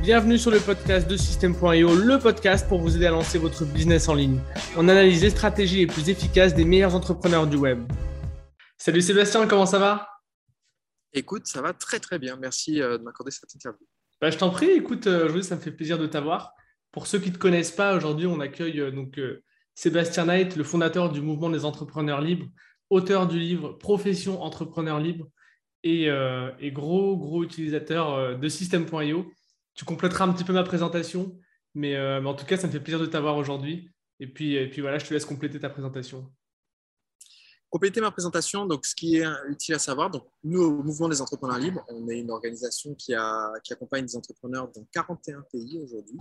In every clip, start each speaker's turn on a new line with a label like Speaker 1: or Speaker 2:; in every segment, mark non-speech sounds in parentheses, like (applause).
Speaker 1: Bienvenue sur le podcast de System.io, le podcast pour vous aider à lancer votre business en ligne. On analyse les stratégies les plus efficaces des meilleurs entrepreneurs du web. Salut Sébastien, comment ça va?
Speaker 2: Écoute, ça va très très bien. Merci euh, de m'accorder cette interview.
Speaker 1: Bah, je t'en prie, écoute, euh, aujourd'hui ça me fait plaisir de t'avoir. Pour ceux qui ne te connaissent pas, aujourd'hui on accueille euh, donc Sébastien Knight, le fondateur du mouvement des entrepreneurs libres, auteur du livre Profession entrepreneur libre et, gros gros utilisateur de System.io. Tu compléteras un petit peu ma présentation, mais, en tout cas ça me fait plaisir de t'avoir aujourd'hui. Et puis, et puis voilà, je te laisse compléter ta présentation
Speaker 2: compléter ma présentation, donc ce qui est utile à savoir, donc nous au Mouvement des entrepreneurs libres, on est une organisation qui accompagne des entrepreneurs dans 41 pays aujourd'hui.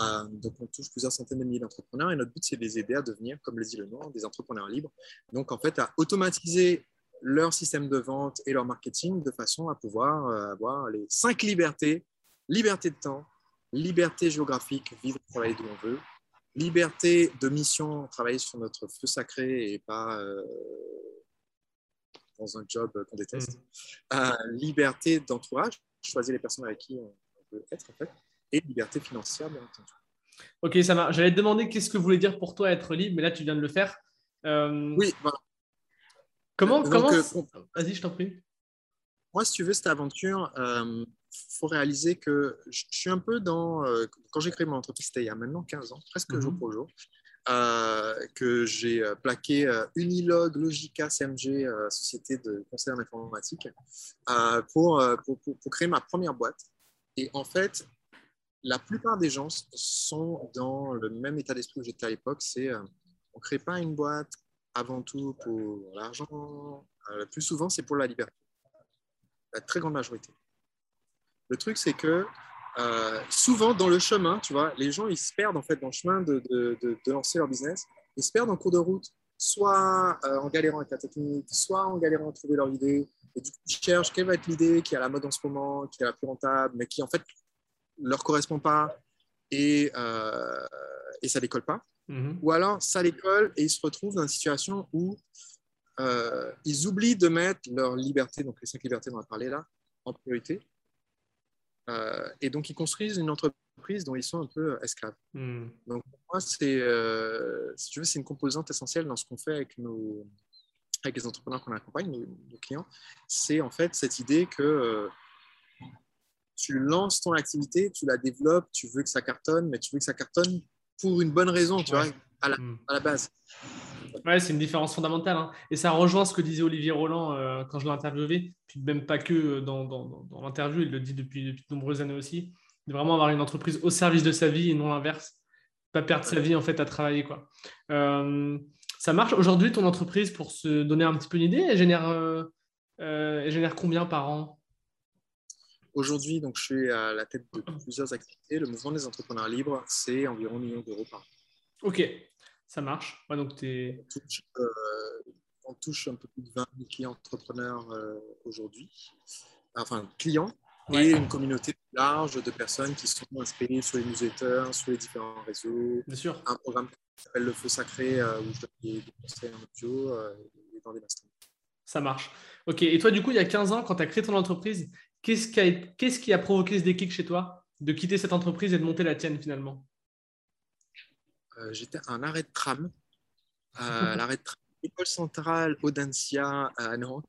Speaker 2: Euh, donc on touche plusieurs centaines de milliers d'entrepreneurs et notre but c'est de les aider à devenir, comme le dit le nom, des entrepreneurs libres. Donc en fait à automatiser leur système de vente et leur marketing de façon à pouvoir euh, avoir les cinq libertés liberté de temps, liberté géographique, vivre et travailler d'où on veut, liberté de mission, travailler sur notre feu sacré et pas euh, dans un job qu'on déteste. Mm. Euh, liberté d'entourage, choisir les personnes avec qui on, veut être en fait, et liberté financière bien entendu.
Speaker 1: Ok, ça marche. J'allais te demander qu'est-ce que voulait dire pour toi être libre, mais là tu viens de le faire.
Speaker 2: Euh, oui, voilà.
Speaker 1: Comment, comment... Vas-y, je t'en prie.
Speaker 2: Moi, si tu veux, cette aventure, faut réaliser que je suis un peu dans. Euh, quand j'ai créé mon entreprise, c'était il y a maintenant 15 ans, presque jour mhm. pour jour, euh, que j'ai euh, plaqué Unilog, Logica, CMG, société de conseil en informatique, pour, pour, pour, créer ma première boîte. Et en fait, la plupart des gens sont dans le même état d'esprit où j'étais à l'époque c'est on ne crée pas une boîte avant tout pour l'argent. le plus souvent, c'est pour la liberté. La très grande majorité. Le truc, c'est que euh, souvent dans le chemin, tu vois, les gens ils se perdent en fait dans le chemin de, de, de, lancer leur business. Ils se perdent en cours de route, soit euh, en galérant avec la technique, soit en galérant à trouver leur idée. Et du coup, ils cherchent quelle va être l'idée qui est à la mode en ce moment, qui est la plus rentable, mais qui en fait leur correspond pas et, euh, et ça décolle pas. Mm-hmm. Ou alors ça décolle et ils se retrouvent dans une situation où euh, ils oublient de mettre leur liberté, donc les cinq libertés dont on a parlé là, en priorité euh, et donc, ils construisent une entreprise dont ils sont un peu esclaves. Hmm. Donc, pour moi, c'est, euh, si tu veux, c'est une composante essentielle dans ce qu'on fait avec, nos, avec les entrepreneurs qu'on accompagne, nos, clients. C'est en fait cette idée que euh, tu lances ton activité, tu la développes, tu veux que ça cartonne, mais tu veux que ça cartonne pour une bonne raison, tu vois, à la, hmm. à la base.
Speaker 1: Ouais, c'est une différence fondamentale. Hein. Et ça rejoint ce que disait Olivier Roland euh, quand je l'ai interviewé, puis même pas que euh, dans, dans, dans l'interview, il le dit depuis, depuis, de nombreuses années aussi, de vraiment avoir une entreprise au service de sa vie et non l'inverse. Pas perdre sa vie en fait à travailler. Quoi. Euh, ça marche aujourd'hui, ton entreprise, pour se donner un petit peu une idée, elle génère, elle génère combien par an?
Speaker 2: Aujourd'hui, donc, je suis à la tête de plusieurs activités. Le mouvement des entrepreneurs libres, c'est environ un million d'euros par an.
Speaker 1: Ok, ça marche. donc
Speaker 2: on, touche, euh, on, touche, un peu plus de 20 000 clients entrepreneurs euh, aujourd'hui. Enfin, clients et une communauté large de personnes qui sont inspirées sur les newsletters, sur les différents réseaux.
Speaker 1: Bien sûr.
Speaker 2: Un programme qui s'appelle Le Feu Sacré euh, où je donne des, conseils en audio et dans des masters.
Speaker 1: Ça marche. Ok. Et toi, du coup, il y a 15 ans, quand tu as créé ton entreprise, qu'est-ce qui, a, qu'est-ce qui a provoqué ce déclic chez toi de quitter cette entreprise et de monter la tienne finalement?
Speaker 2: J'étais à un arrêt de tram, à (laughs) l'arrêt de tram école centrale Audencia à Nantes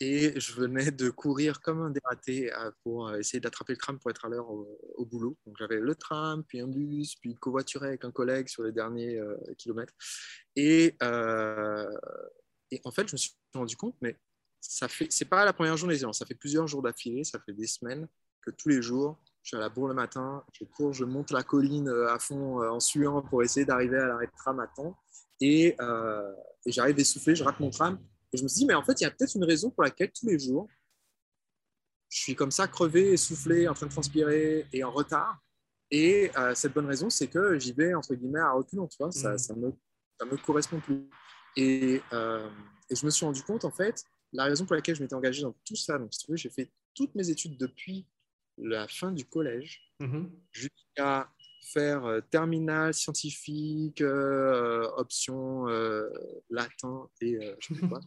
Speaker 2: et je venais de courir comme un dératé euh, pour euh, essayer d'attraper le tram pour être à l'heure au, boulot. Donc j'avais le tram, puis un bus, puis covoituré avec un collègue sur les derniers kilomètres. Et, et, en fait, je me suis rendu compte, mais ça fait, c'est pas la première journée, ça fait plusieurs jours d'affilée, ça fait des semaines que tous les jours, je suis à la bourre le matin, je cours, je monte la colline euh, à fond euh, en suant pour essayer d'arriver à l'arrêt de tram à temps. Et, euh, et j'arrive essoufflé, je rate mon tram. Et je me suis dit, mais en fait, il y a peut-être une raison pour laquelle tous les jours, je suis comme ça, crevé, essoufflé, en train de transpirer et en retard. Et cette bonne raison, c'est que j'y vais, entre guillemets, à reculons, tu vois, ça ne mmh. me, me correspond plus. Et, et, je me suis rendu compte, en fait, la raison pour laquelle je m'étais engagé dans tout ça, donc si tu veux, j'ai fait toutes mes études depuis la fin du collège mhm. jusqu'à faire euh, terminale scientifique, euh, option euh, latin et je sais pas,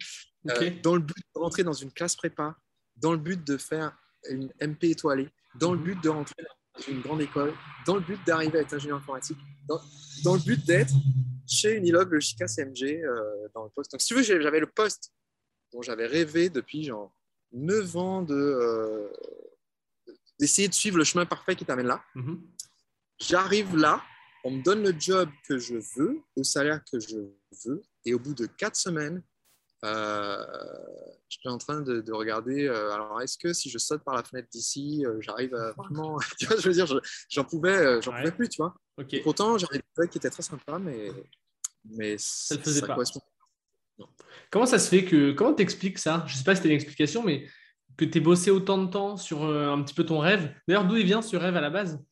Speaker 2: (laughs) dans le but de rentrer dans une classe prépa, dans le but de faire une MP étoilée, dans le mhm. but de rentrer dans une grande école dans le but d'arriver à être ingénieur informatique, dans, le but d'être chez Unilog, le Chica CMG euh, dans le poste. Donc, si tu veux, j'avais le poste dont j'avais rêvé depuis genre 9 ans de, euh, d'essayer de suivre le chemin parfait qui t'amène là. Mm-hmm. J'arrive là, on me donne le job que je veux, au salaire que je veux, et au bout de 4 semaines, euh, je suis en train de, regarder, euh, alors est-ce que si je saute par la fenêtre d'ici, euh, j'arrive à vraiment. (laughs) tu vois, je veux dire, j'en pouvais, j'en pouvais plus, tu vois. Pourtant, j'avais des qui étaient très sympas, mais, mais
Speaker 1: ça ne faisait pas. Comment ça se fait que. Comment t'expliques ça? Je ne sais pas si tu as une explication, mais que tu aies bossé autant de temps sur un petit peu ton rêve. D'ailleurs, d'où il vient ce rêve à la base?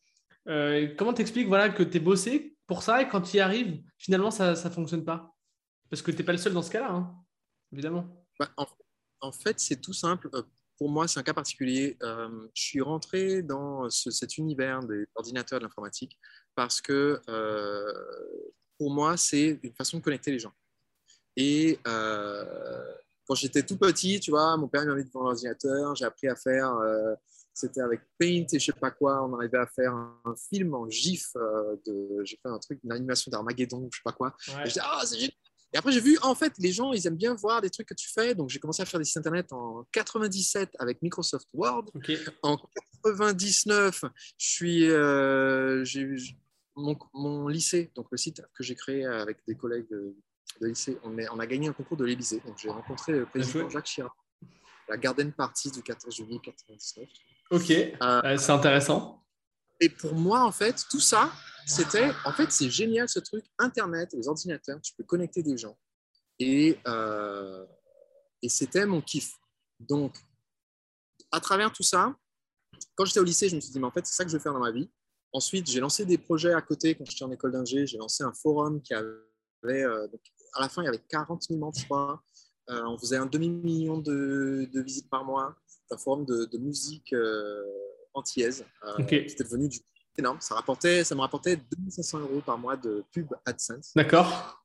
Speaker 1: Comment t'expliques voilà, que tu es bossé pour ça et quand tu y arrives, finalement, ça ne fonctionne pas? Parce que tu n'es pas le seul dans ce cas-là. Hein évidemment
Speaker 2: bah, en, fait, c'est tout simple. Euh, pour moi, c'est un cas particulier. Euh, je suis rentré dans cet univers des ordinateurs de l'informatique parce que euh, pour moi, c'est une façon de connecter les gens. Et quand j'étais tout petit, tu vois, mon père m'a mis devant l'ordinateur, j'ai appris à faire, c'était avec Paint et je sais pas quoi, on arrivait à faire un, film en GIF, de, j'ai fait un truc, une animation d'Armageddon, je sais pas quoi. Et ah, c'est et après, j'ai vu, en fait, les gens, ils aiment bien voir des trucs que tu fais. Donc, j'ai commencé à faire des sites internet en 97 avec Microsoft Word. En 99, je suis, euh, j'ai mon, mon, lycée, donc le site que j'ai créé avec des collègues de, lycée, on, est, on, a gagné un concours de l'Élysée. Donc, j'ai rencontré le président Jacques Chirac, la Garden Party du 14 juillet 99.
Speaker 1: Ok, euh, c'est intéressant.
Speaker 2: Et pour moi, en fait, tout ça, c'était, en fait, c'est génial ce truc, Internet, les ordinateurs, tu peux connecter des gens. Et, euh, et c'était mon kiff. Donc, à travers tout ça, quand j'étais au lycée, je me suis dit, mais en fait, c'est ça que je veux faire dans ma vie. Ensuite, j'ai lancé des projets à côté quand j'étais en école d'ingé. J'ai lancé un forum qui avait, euh, à la fin, il y avait 40 000 membres, je crois. Euh, on faisait un demi-million de, de, visites par mois. Un forum de, de musique antillaise. C'était devenu du énorme. Ça, rapportait, ça me rapportait 2500 euros par mois de pub AdSense.
Speaker 1: D'accord.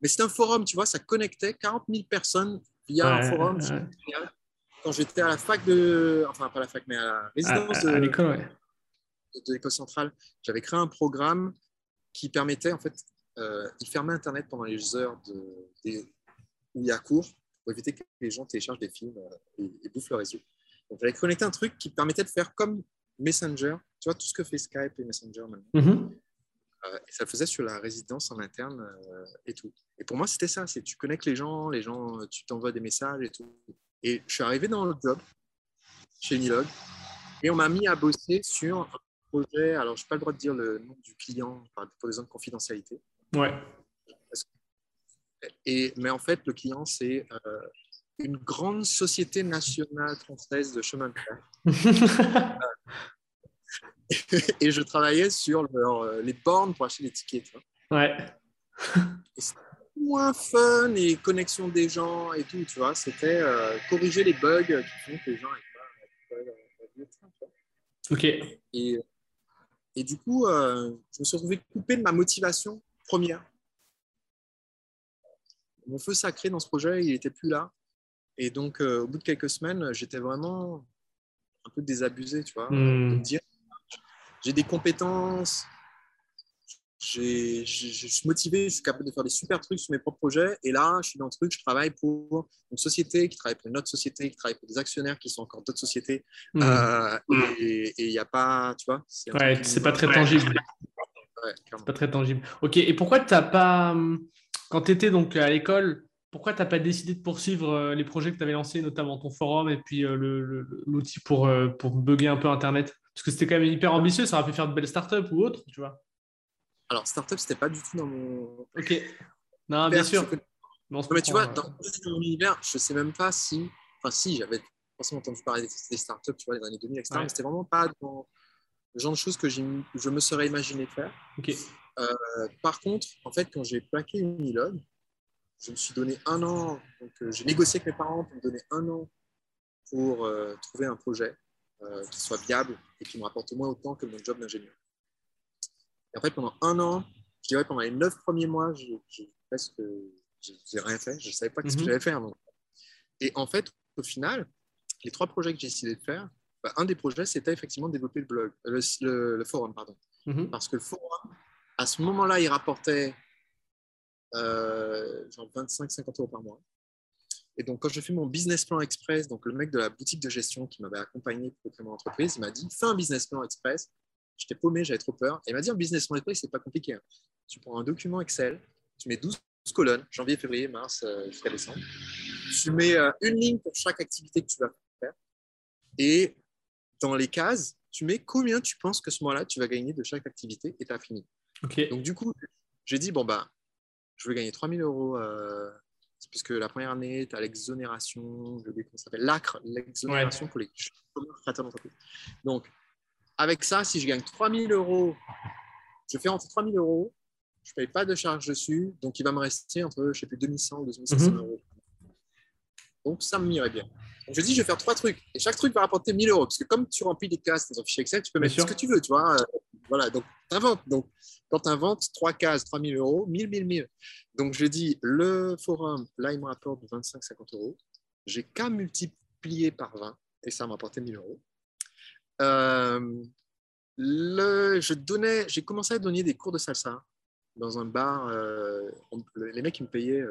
Speaker 2: Mais c'était un forum, tu vois, ça connectait 40 000 personnes via un forum. Quand j'étais à la fac de. Enfin, pas à la fac, mais à la résidence
Speaker 1: de l'école
Speaker 2: centrale, j'avais créé un programme qui permettait, en fait, euh, il fermait Internet pendant les heures de, où il y a cours pour éviter que les gens téléchargent des films euh, et, et bouffent le réseau. Donc, j'avais connecté un truc qui permettait de faire comme Messenger, tu vois, tout ce que fait Skype et Messenger maintenant. Mm-hmm. Euh, et ça le faisait sur la résidence en interne euh, et tout. Et pour moi, c'était ça, c'est tu connectes les gens, les gens, tu t'envoies des messages et tout. Et je suis arrivé dans le job chez Nilog et on m'a mis à bosser sur un projet. Alors, je n'ai pas le droit de dire le nom du client pour des raisons de confidentialité.
Speaker 1: Ouais.
Speaker 2: Et, mais en fait, le client, c'est euh, une grande société nationale française de chemin de fer. (laughs) et je travaillais sur euh, les bornes pour acheter les tickets.
Speaker 1: Ouais.
Speaker 2: C'était moins fun et connexion des gens et tout, tu vois. C'était euh, corriger les bugs qui font que les gens n'aient pas
Speaker 1: Ok.
Speaker 2: Et, et du coup, euh, je me suis retrouvé coupé de ma motivation première. Mon feu sacré dans ce projet, il n'était plus là. Et donc, au bout de quelques semaines, j'étais vraiment un peu désabusé, tu vois. Hmm. dire j'ai des compétences, je suis motivé, je suis capable de faire des super trucs sur mes propres projets. Et là, je suis dans le truc, je travaille pour une société qui travaille pour une autre société, qui travaille pour des actionnaires qui sont encore d'autres sociétés. Mmh. Euh, et il n'y a pas, tu vois.
Speaker 1: C'est ouais, c'est pas très tangible. Ouais, c'est pas très tangible. Ok, et pourquoi tu n'as pas, quand tu étais donc à l'école, pourquoi tu n'as pas décidé de poursuivre euh, les projets que tu avais lancés, notamment ton forum et puis euh, l'outil pour, pour bugger un peu Internet? Parce que c'était quand même hyper ambitieux, ça aurait pu faire de belles startups ou autres, tu vois.
Speaker 2: Alors, startup, c'était pas du tout dans mon.
Speaker 1: Ok. Non, bien sûr.
Speaker 2: mais tu vois, dans, mon univers, je sais même pas si. Enfin, si, j'avais forcément entendu parler des, startups, tu vois, les années 2000, etc. Mais c'était vraiment pas dans le genre de choses que je me serais imaginé faire. Euh, par contre, en fait, quand j'ai plaqué Unilog, je me suis donné un an. Donc, euh, j'ai négocié avec mes parents pour me donner un an pour euh, trouver un projet. Qui soit viable et qui me rapporte au moins autant que mon job d'ingénieur. Et en fait, pendant un an, je dirais pendant les neuf premiers mois, j'ai presque j'ai rien fait. Je ne savais pas ce que mhm. j'allais faire. Et en fait, au final, les trois projets que j'ai décidé de faire, bah, un des projets, c'était effectivement de développer le blog, le, forum, pardon. Mhm. Parce que le forum, à ce moment-là, il rapportait euh, genre 25-50 euros par mois. Et donc, quand je fais mon business plan express, donc le mec de la boutique de gestion qui m'avait accompagné pour créer mon entreprise, il m'a dit fais un business plan express. J'étais paumé, j'avais trop peur. Et il m'a dit un business plan express, c'est pas compliqué. Hein. Tu prends un document Excel, tu mets 12 colonnes, janvier, février, mars euh, jusqu'à décembre. Tu mets euh, une ligne pour chaque activité que tu vas faire. Et dans les cases, tu mets combien tu penses que ce mois-là, tu vas gagner de chaque activité et tu as fini. Donc, du coup, j'ai dit, bon, bah, je veux gagner 3000 euros, euh, puisque la première année, tu as l'exonération, je comment ça s'appelle, l'ACRE, l'exonération pour les créateurs d'entreprise. Donc, avec ça, si je gagne 3000 euros, je fais entre 3000 euros, je ne paye pas de charge dessus, donc il va me rester entre, je sais plus, 2100 ou 2500 mhm. euros. Donc, ça me m'irait bien. Je dis, je vais faire trois trucs. Et chaque truc va rapporter 1000 euros. Parce que comme tu remplis des cases dans un fichier Excel, tu peux mettre ce que tu veux, tu vois. Euh, voilà, donc tu inventes. Donc, quand tu inventes trois cases, 3000 euros, 1000, 1000, 1000. Donc, je dis, le forum, là, il me rapporte 25-50 euros. J'ai qu'à multiplier par 20 et ça m'a rapporté 1000 euros. Euh, le, je donnais, j'ai commencé à donner des cours de salsa dans un bar. Euh, les mecs, ils me payaient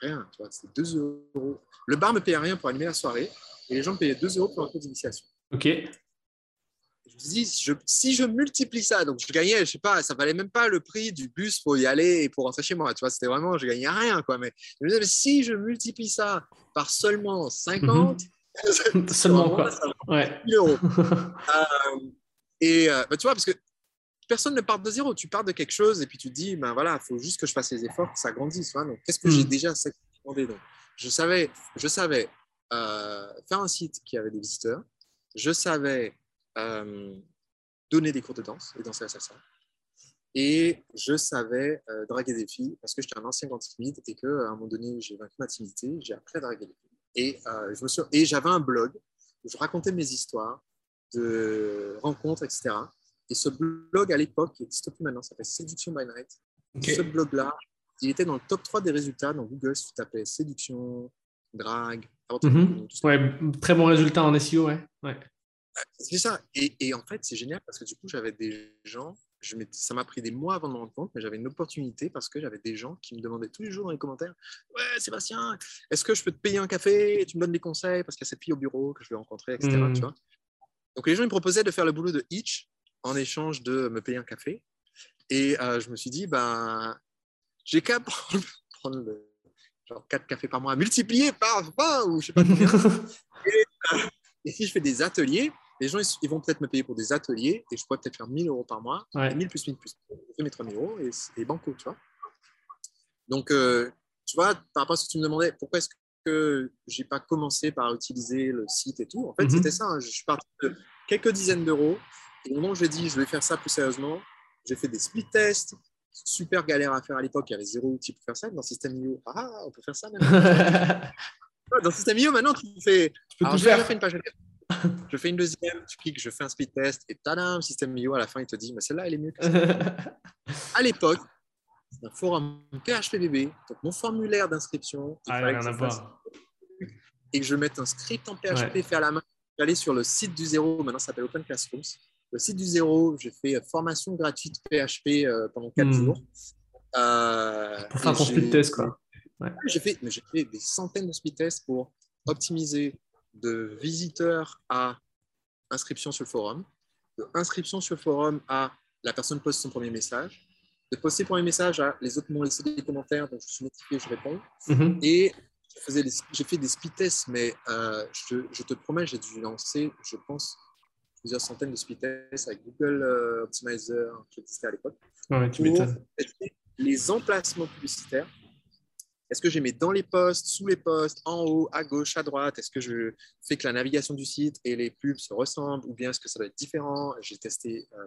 Speaker 2: rien, tu vois, c'était 2 euros. Le bar me payait rien pour animer la soirée et les gens me payaient 2 euros pour un cours d'initiation.
Speaker 1: Ok
Speaker 2: je me dis, si je multiplie ça, donc je gagnais, je sais pas, ça valait même pas le prix du bus pour y aller et pour rentrer chez moi. Tu vois, c'était vraiment, je gagnais rien, quoi. Mais je me disais, mais si je multiplie ça par seulement 50,
Speaker 1: mhm. (laughs) seulement (laughs) quoi, ouais.
Speaker 2: euros. (laughs) Euh, et euh, bah, tu vois, parce que personne ne part de zéro. Tu pars de quelque chose et puis tu te dis, ben voilà, il faut juste que je fasse les efforts, que ça grandisse. Qu'est-ce que j'ai mhm. déjà demandé donc, Je savais, je savais euh, faire un site qui avait des visiteurs. Je savais euh, donner des cours de danse et danser la salsa. Et je savais euh, draguer des filles parce que j'étais un ancien grand timide et qu'à un moment donné, j'ai vaincu ma timidité, j'ai appris à draguer des filles. Et, je me suis... et j'avais un blog où je racontais mes histoires de rencontres, etc. Et ce blog, à l'époque, qui n'existe plus maintenant, s'appelle Séduction by Night. Ce blog-là, il était dans le top 3 des résultats dans Google si tu tapais séduction, drague.
Speaker 1: Mhm. ouais, très bon résultat en SEO, ouais. ouais.
Speaker 2: C'est ça. Et, en fait, c'est génial parce que du coup, j'avais des gens, je ça m'a pris des mois avant de me rendre compte, mais j'avais une opportunité parce que j'avais des gens qui me demandaient tous les jours dans les commentaires Ouais, Sébastien, est-ce que je peux te payer un café? Et tu me donnes des conseils parce qu'il y a cette fille au bureau que je vais rencontrer, etc. Mmh. Tu vois Donc, les gens ils me proposaient de faire le boulot de Hitch en échange de me payer un café. Et euh, je me suis dit ben, j'ai qu'à (laughs) prendre, le, genre 4 cafés par mois, multiplié par 20 ou je sais pas combien. (laughs) et, euh, et si je fais des ateliers, les gens, ils vont peut-être me payer pour des ateliers et je pourrais peut-être faire 1000 euros par mois. 1000 plus 1000 plus. Je fais mes 3000 euros et, et banco, tu vois. Donc, euh, tu vois, par rapport à ce que tu me demandais, pourquoi est-ce que j'ai pas commencé par utiliser le site et tout? En fait, mhm. c'était ça. Hein. Je suis parti de quelques dizaines d'euros. Et au moment où j'ai dit, je vais faire ça plus sérieusement, j'ai fait des split tests. Super galère à faire à l'époque. Il y avait zéro outil pour faire ça. Dans System.io, ah, on peut faire ça maintenant. (laughs) dans System.io, maintenant, tu fais. Tu peux Alors, tout faire. une page je fais une deuxième, tu cliques, je fais un speed test et tadam, système IO, à la fin, il te dit, mais celle-là, elle est mieux que ça. (laughs) à l'époque, c'est un forum PHPBB, donc mon formulaire d'inscription,
Speaker 1: ah,
Speaker 2: et que je mette un script en PHP fait à la main. J'allais sur le site du zéro, maintenant ça s'appelle Open Classrooms. Le site du zéro, j'ai fait formation gratuite PHP euh, pendant 4 hmm. jours.
Speaker 1: Euh, pour faire ton speed test, quoi.
Speaker 2: J'ai fait, fait des centaines de speed tests pour optimiser de visiteurs à inscription sur le forum, de inscription sur le forum à la personne poste son premier message, de poster premier message à les autres m'ont laissé des commentaires, donc je suis notifié, je réponds. Mhm. Et j'ai fait des speed tests, mais euh, je, te promets, j'ai dû lancer, je pense, plusieurs centaines de speed tests avec Google euh, Optimizer qui existait à l'époque. pour les emplacements publicitaires est-ce que j'ai mis dans les postes, sous les postes, en haut, à gauche, à droite? Est-ce que je fais que la navigation du site et les pubs se ressemblent ou bien est-ce que ça doit être différent? J'ai testé. Euh,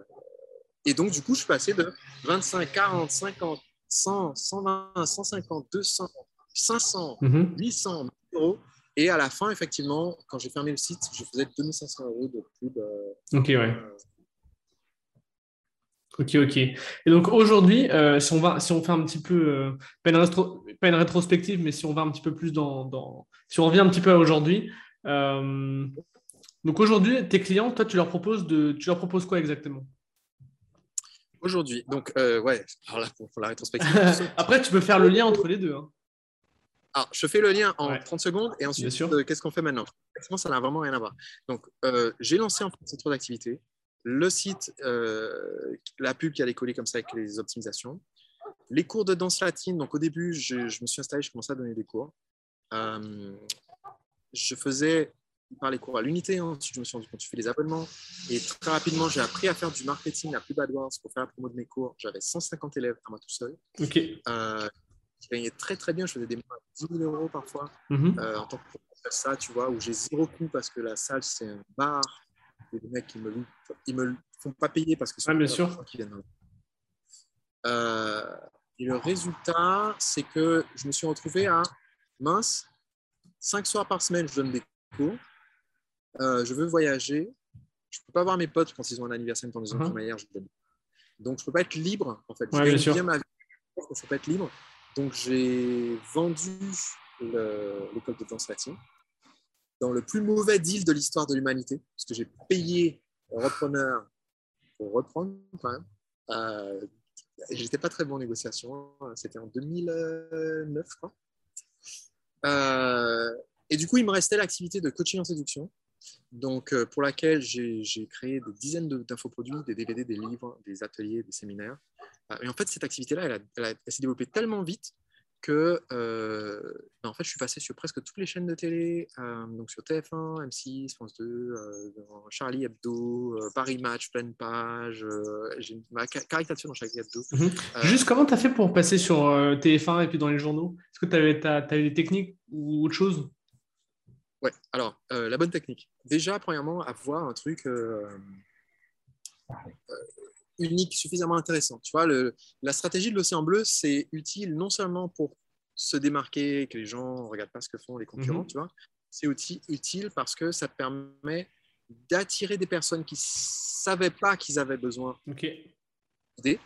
Speaker 2: et donc, du coup, je suis passé de 25, 40, 50, 100, 120, 150, 200, 500, 800 euros. Et à la fin, effectivement, quand j'ai fermé le site, je faisais 2500 euros de pub.
Speaker 1: Euh, ok, ouais. Euh, Ok, ok. Et donc aujourd'hui, euh, si, on va, si on fait un petit peu, euh, pas, une rétrospective, mais si on va un petit peu plus dans, Si on revient un petit peu à aujourd'hui, euh, Donc aujourd'hui, tes clients, toi, tu leur proposes de, tu leur proposes quoi exactement?
Speaker 2: Aujourd'hui, donc ouais, alors là pour, la rétrospective. (laughs)
Speaker 1: Après, tu peux faire le lien entre les deux. Hein.
Speaker 2: Alors, je fais le lien en 30 secondes et ensuite, euh, qu'est-ce qu'on fait maintenant? Ça n'a vraiment rien à voir. Donc, euh, j'ai lancé en fait cette d'activité, le site, la pub qui allait coller comme ça avec les optimisations, les cours de danse latine. Donc, au début, je, me suis installé, je commençais à donner des cours. je faisais par les cours à l'unité. Hein. Ensuite, je me suis rendu compte, tu fais les abonnements. Et très rapidement, j'ai appris à faire du marketing à plus AdWords pour faire la promo de mes cours. J'avais 150 élèves à moi tout seul.
Speaker 1: Ok.
Speaker 2: Je gagnais très très bien. Je faisais des mois à 10 000 euros parfois
Speaker 1: mhm.
Speaker 2: euh, en tant que ça, tu vois, où j'ai zéro coût parce que la salle, c'est un bar. Et les mecs, ils me, ils me font pas payer parce que
Speaker 1: c'est bien sûr.
Speaker 2: qui viennent. Euh, et le résultat, c'est que je me suis retrouvé à mince, 5 soirs par semaine, je donne des cours. Euh, je veux voyager, je ne peux pas voir mes potes quand ils ont un anniversaire, quand ils ont uh je Donc, je ne peux pas être libre, en fait.
Speaker 1: je
Speaker 2: ouais,
Speaker 1: bien
Speaker 2: ma vie, je ne peux pas être libre. Donc, j'ai vendu l'école de danse latine dans le plus mauvais deal de l'histoire de l'humanité, parce que j'ai payé un repreneur pour reprendre quand même. Euh, J'étais pas très bon en négociation, c'était en 2009, je. Euh, et du coup, il me restait l'activité de coaching en séduction donc, euh, pour laquelle j'ai créé des dizaines d'infoproduits, des DVD, des livres, des ateliers, des séminaires. Euh, et en fait, cette activité-là, elle, s'est développée tellement vite que euh, ben, en fait, je suis passé sur presque toutes les chaînes de télé, donc sur TF1, M6, France 2, Charlie Hebdo, Paris Match, pleine page, j'ai ma caricature dans Charlie Hebdo.
Speaker 1: Mhm. Juste comment tu as fait pour passer sur TF1 et puis dans les journaux? Est-ce que tu as, eu des techniques ou autre chose?
Speaker 2: Ouais, alors, euh, la bonne technique. Déjà, premièrement, avoir un truc euh, euh, unique, suffisamment intéressant. Tu vois, le, la stratégie de l'océan bleu, c'est utile non seulement pour se démarquer, que les gens ne regardent pas ce que font les concurrents, mhm. tu vois, c'est aussi utile parce que ça permet d'attirer des personnes qui ne savaient pas qu'ils avaient besoin
Speaker 1: d'aider.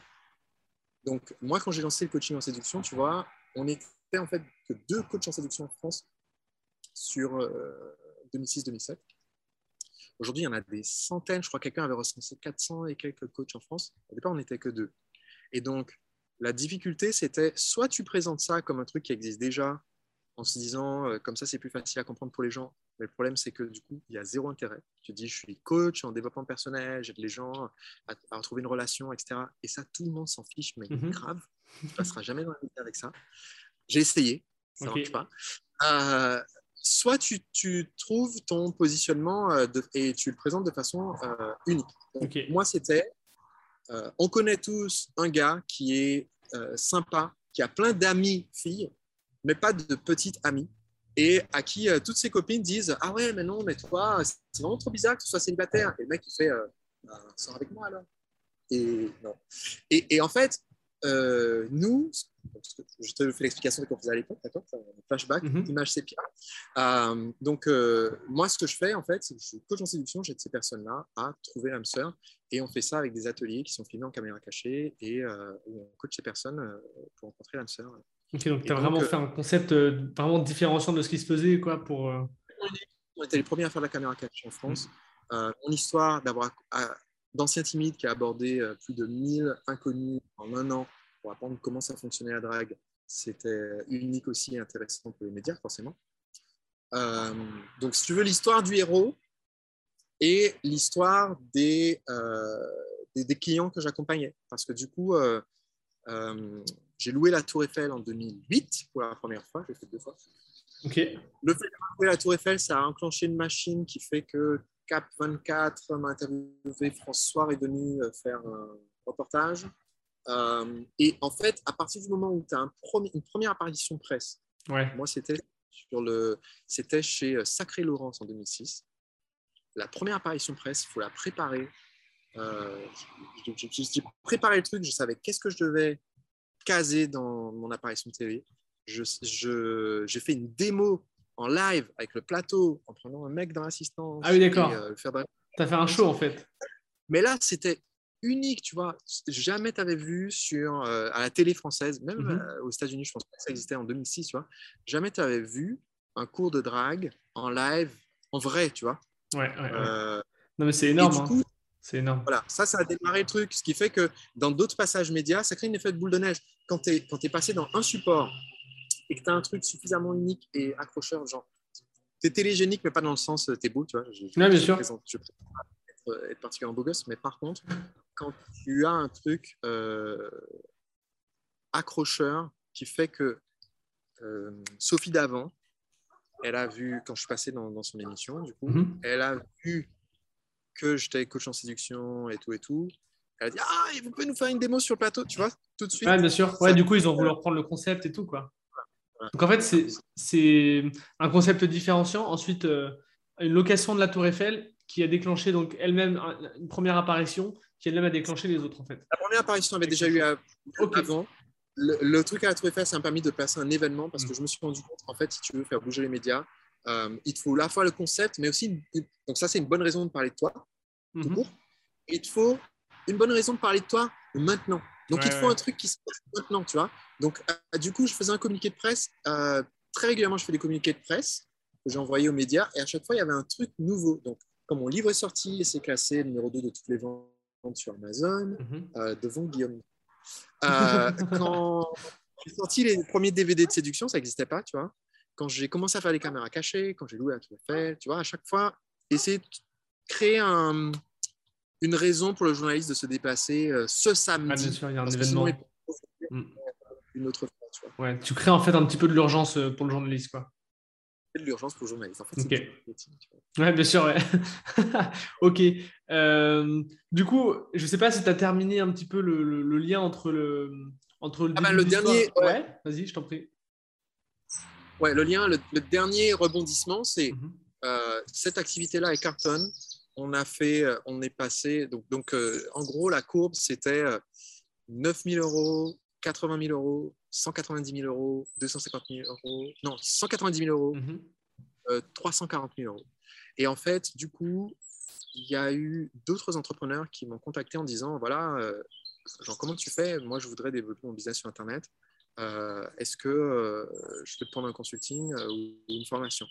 Speaker 2: Donc, moi, quand j'ai lancé le coaching en séduction, tu vois, on était en fait que deux coachs en séduction en France sur 2006-2007. Aujourd'hui, il y en a des centaines. Je crois que quelqu'un avait recensé 400 et quelques coachs en France. Au départ, on n'était que deux. Et donc, la difficulté, c'était soit tu présentes ça comme un truc qui existe déjà, en se disant, euh, comme ça, c'est plus facile à comprendre pour les gens. Mais le problème, c'est que du coup, il y a zéro intérêt. Tu dis, je suis coach en développement personnel, j'aide les gens à, retrouver une relation, etc. Et ça, tout le monde s'en fiche, mais mhm. grave. Tu ne passeras jamais dans la vie avec ça. J'ai essayé, ça ne marche pas. Euh, soit tu, trouves ton positionnement euh, et tu le présentes de façon euh, unique. Moi, c'était, euh, on connaît tous un gars qui est sympa, qui a plein d'amis filles, mais pas de petites amies, et à qui toutes ses copines disent Ah ouais, mais non, mais toi, c'est vraiment trop bizarre que tu sois célibataire. Et le mec, il fait bah, Sors avec moi alors. Et, non. et en fait, euh, nous, je te fais l'explication de ce qu'on faisait à l'époque, d'accord Flashback, mhm. image sépia. Euh, donc, euh, moi, ce que je fais, en fait, c'est que je coach en séduction, j'aide ces personnes-là à trouver l'âme sœur. Et on fait ça avec des ateliers qui sont filmés en caméra cachée et où on coach ces personnes pour rencontrer l'âme sœur.
Speaker 1: Ok, donc tu as vraiment fait un concept vraiment différenciant de ce qui se faisait, quoi, pour...
Speaker 2: On était les premiers à faire la caméra cachée en France. Mhm. mon histoire d'avoir d'Ancien Timide qui a abordé euh, plus de 1000 inconnus en un an pour apprendre comment ça fonctionnait la drague. C'était unique aussi et intéressant pour les médias, forcément. Euh, donc, si tu veux, l'histoire du héros et l'histoire des, euh, des, clients que j'accompagnais. Parce que du coup, j'ai loué la Tour Eiffel en 2008 pour la première fois. J'ai fait deux fois.
Speaker 1: Okay.
Speaker 2: Le fait de louer la Tour Eiffel, ça a enclenché une machine qui fait que Cap 24 m'a interviewé, François est venu euh, faire un reportage. Euh, et en fait, à partir du moment où tu as un une première apparition presse, moi c'était sur le, c'était chez euh, Sacré Laurence en 2006. La première apparition presse, il faut la préparer. Euh, j'ai préparé le truc, je savais qu'est-ce que je devais caser dans mon apparition télé. J'ai je, j'ai fait une démo en live avec le plateau, en prenant un mec dans l'assistance.
Speaker 1: Ah oui, d'accord. Euh, tu as fait un show en fait.
Speaker 2: Mais là, c'était unique, tu vois. Jamais tu avais vu sur, euh, à la télé française, même mhm. euh, aux États-Unis, je pense que ça existait en 2006, tu vois. Jamais tu avais vu un cours de drague en live, en vrai, tu vois.
Speaker 1: Ouais, ouais, non, mais c'est énorme. Hein. c'est énorme.
Speaker 2: Voilà, ça, ça a démarré le truc. Ce qui fait que dans d'autres passages médias, ça crée un effet de boule de neige. Quand tu es, es, passé dans un support et que tu as un truc suffisamment unique et accrocheur, genre, tu es télégénique, mais pas dans le sens tu es beau, tu vois.
Speaker 1: Je, bien sûr.
Speaker 2: je être, être, particulièrement beau gosse, mais par contre, quand tu as un truc euh, accrocheur qui fait que euh, Sophie Davant, elle a vu, quand je suis passé dans, son émission, du coup, mhm. elle a vu que j'étais coach en séduction et tout et tout. Elle a dit Ah, vous pouvez nous faire une démo sur le plateau, tu vois, tout de suite.
Speaker 1: Ouais, bien sûr. Ouais, du coup, ils ont voulu reprendre le concept et tout, quoi. Donc, en fait, c'est un concept différenciant. Ensuite, euh, une location de la Tour Eiffel qui a déclenché donc elle-même une première apparition qui elle-même a déclenché les autres, en fait.
Speaker 2: La première apparition avait déjà eu avant le, truc à la Tour Eiffel, ça m'a permis de placer un événement parce que je me suis rendu compte, en fait, si tu veux faire bouger les médias, euh, il te faut à la fois le concept, mais aussi, donc ça, c'est une bonne raison de parler de toi, tout court. il te faut une bonne raison de parler de toi maintenant. Donc, il te faut un truc qui se passe maintenant, tu vois. Donc, euh, du coup, je faisais un communiqué de presse. Euh, très régulièrement, je fais des communiqués de presse que j'ai envoyés aux médias. Et à chaque fois, il y avait un truc nouveau. Donc, comme mon livre est sorti c'est classé numéro 2 de toutes les ventes sur Amazon, mm-hmm. devant Guillaume euh, (laughs) quand j'ai sorti les premiers DVD de séduction, ça n'existait pas, tu vois. Quand j'ai commencé à faire les caméras cachées, quand j'ai loué à tout fait, tu vois, à chaque fois, essayer de créer un, une raison pour le journaliste de se déplacer euh, ce samedi. Ah,
Speaker 1: bien sûr, il y a un événement.
Speaker 2: Mm. Une autre fois,
Speaker 1: tu vois. Ouais, tu crées en fait un petit peu de l'urgence euh, pour le journaliste, quoi
Speaker 2: de l'urgence pour le journaliste. En fait,
Speaker 1: okay. ouais, bien sûr, ouais. (laughs) ok. Euh, du coup, je ne sais pas si tu as terminé un petit peu le, le, lien entre le, entre le,
Speaker 2: ah le dernier.
Speaker 1: Ouais, vas-y, je t'en prie.
Speaker 2: Ouais, le lien, le, dernier rebondissement, c'est mhm. euh, cette activité-là avec Carton. On a fait, euh, on est passé, donc, donc en gros, la courbe, c'était 9 000 euros, 80 000 euros, 190 000 euros, 250 000 euros, non, 190 000 euros, 340 000 mhm. euh, euros. Et en fait, du coup, il y a eu d'autres entrepreneurs qui m'ont contacté en disant, voilà, euh, genre, comment tu fais? Moi, je voudrais développer mon business sur Internet. Euh, est-ce que je peux te prendre un consulting ou une formation?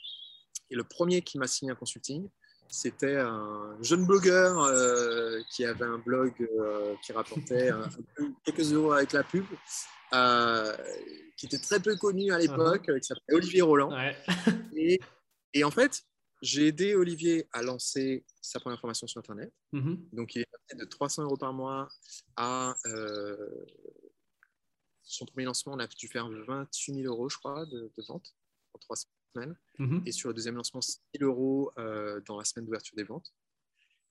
Speaker 2: Et le premier qui m'a signé un consulting, c'était un jeune blogueur euh, qui avait un blog euh, qui rapportait quelques euros avec la pub, euh, qui était très peu connu à l'époque, uh-huh. qui s'appelait Olivier Roland. (laughs) Et, en fait, j'ai aidé Olivier à lancer sa première formation sur Internet. Mm-hmm. Donc, il est passé de 300 euros par mois à son premier lancement, on a dû faire 28 000 euros, je crois, de, de vente en Mhm. Et sur le deuxième lancement, 6 000 euros euh, dans la semaine d'ouverture des ventes.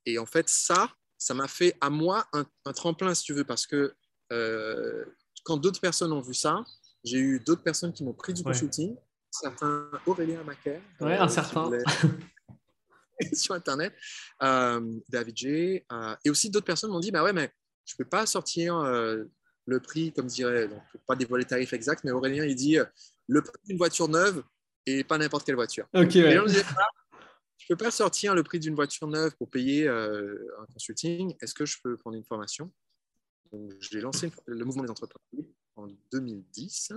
Speaker 2: Et en fait, ça, ça m'a fait à moi un, tremplin, si tu veux, parce que euh, quand d'autres personnes ont vu ça, j'ai eu d'autres personnes qui m'ont pris du consulting, certains Aurélien Macaire.
Speaker 1: Ouais, un certain. (laughs)
Speaker 2: sur Internet, euh, David J. et aussi d'autres personnes m'ont dit bah ouais, mais je ne peux pas sortir le prix, comme dirait, donc, je ne peux pas dévoiler le tarif exact, mais Aurélien, il dit le prix d'une voiture neuve, et pas n'importe quelle voiture.
Speaker 1: Ok. Ouais.
Speaker 2: je peux pas sortir le prix d'une voiture neuve pour payer euh, un consulting. Est-ce que je peux prendre une formation? J'ai lancé le mouvement des entreprises en 2010.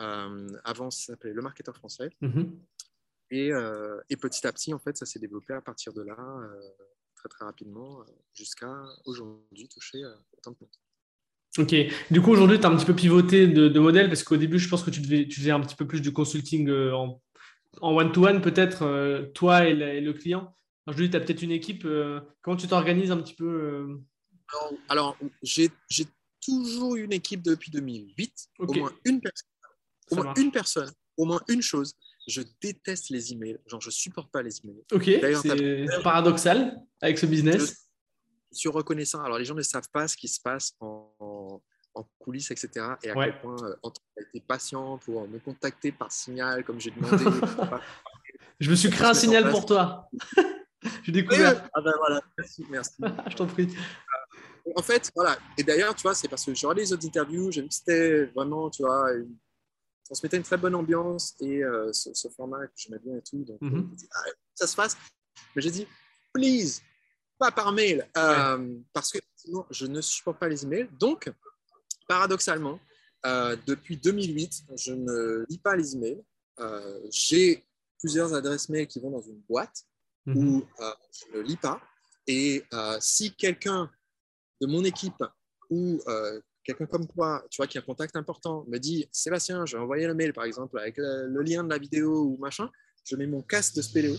Speaker 2: Euh, avant, ça s'appelait le marketeur français. Et, euh, et, petit à petit, en fait, ça s'est développé à partir de là, très très rapidement, jusqu'à aujourd'hui toucher autant de comptes.
Speaker 1: Ok. Du coup, aujourd'hui, tu as un petit peu pivoté de, modèle parce qu'au début, je pense que tu, devais, tu faisais un petit peu plus du consulting euh, en, one-to-one, peut-être, euh, toi et, le client. Aujourd'hui, tu as peut-être une équipe. Euh, comment tu t'organises un petit peu
Speaker 2: Alors, j'ai toujours une équipe depuis 2008. Au moins une personne. Au moins une personne. Au moins une chose. Je déteste les emails. Genre, je supporte pas les emails.
Speaker 1: Ok. C'est paradoxal avec ce business
Speaker 2: suis reconnaissant. Alors, les gens ne savent pas ce qui se passe en, coulisses, etc. Et à quel point euh, a été patient pour me contacter par signal, comme j'ai demandé.
Speaker 1: je (laughs) me suis créé un signal pour toi. (laughs) j'ai découvert.
Speaker 2: ah ben voilà, merci. merci. (laughs)
Speaker 1: je t'en prie.
Speaker 2: Euh, en fait, voilà. Et d'ailleurs, tu vois, c'est parce que j'ai regardé les autres interviews, j'ai vu que c'était vraiment, tu vois, une, transmettait une très bonne ambiance et euh, ce, format que j'aimais bien et tout. Donc, mm ça se passe. Mais j'ai dit, please, pas par mail, euh, parce que je ne supporte pas les emails. Donc, paradoxalement, euh, depuis 2008, je ne lis pas les emails. Euh, j'ai plusieurs adresses mail qui vont dans une boîte. mhm. où je ne lis pas. Et si quelqu'un de mon équipe ou quelqu'un comme toi, tu vois, qui a un contact important, me dit Sébastien, je vais envoyer le mail par exemple avec le, lien de la vidéo ou machin, je mets mon casque de spéléo,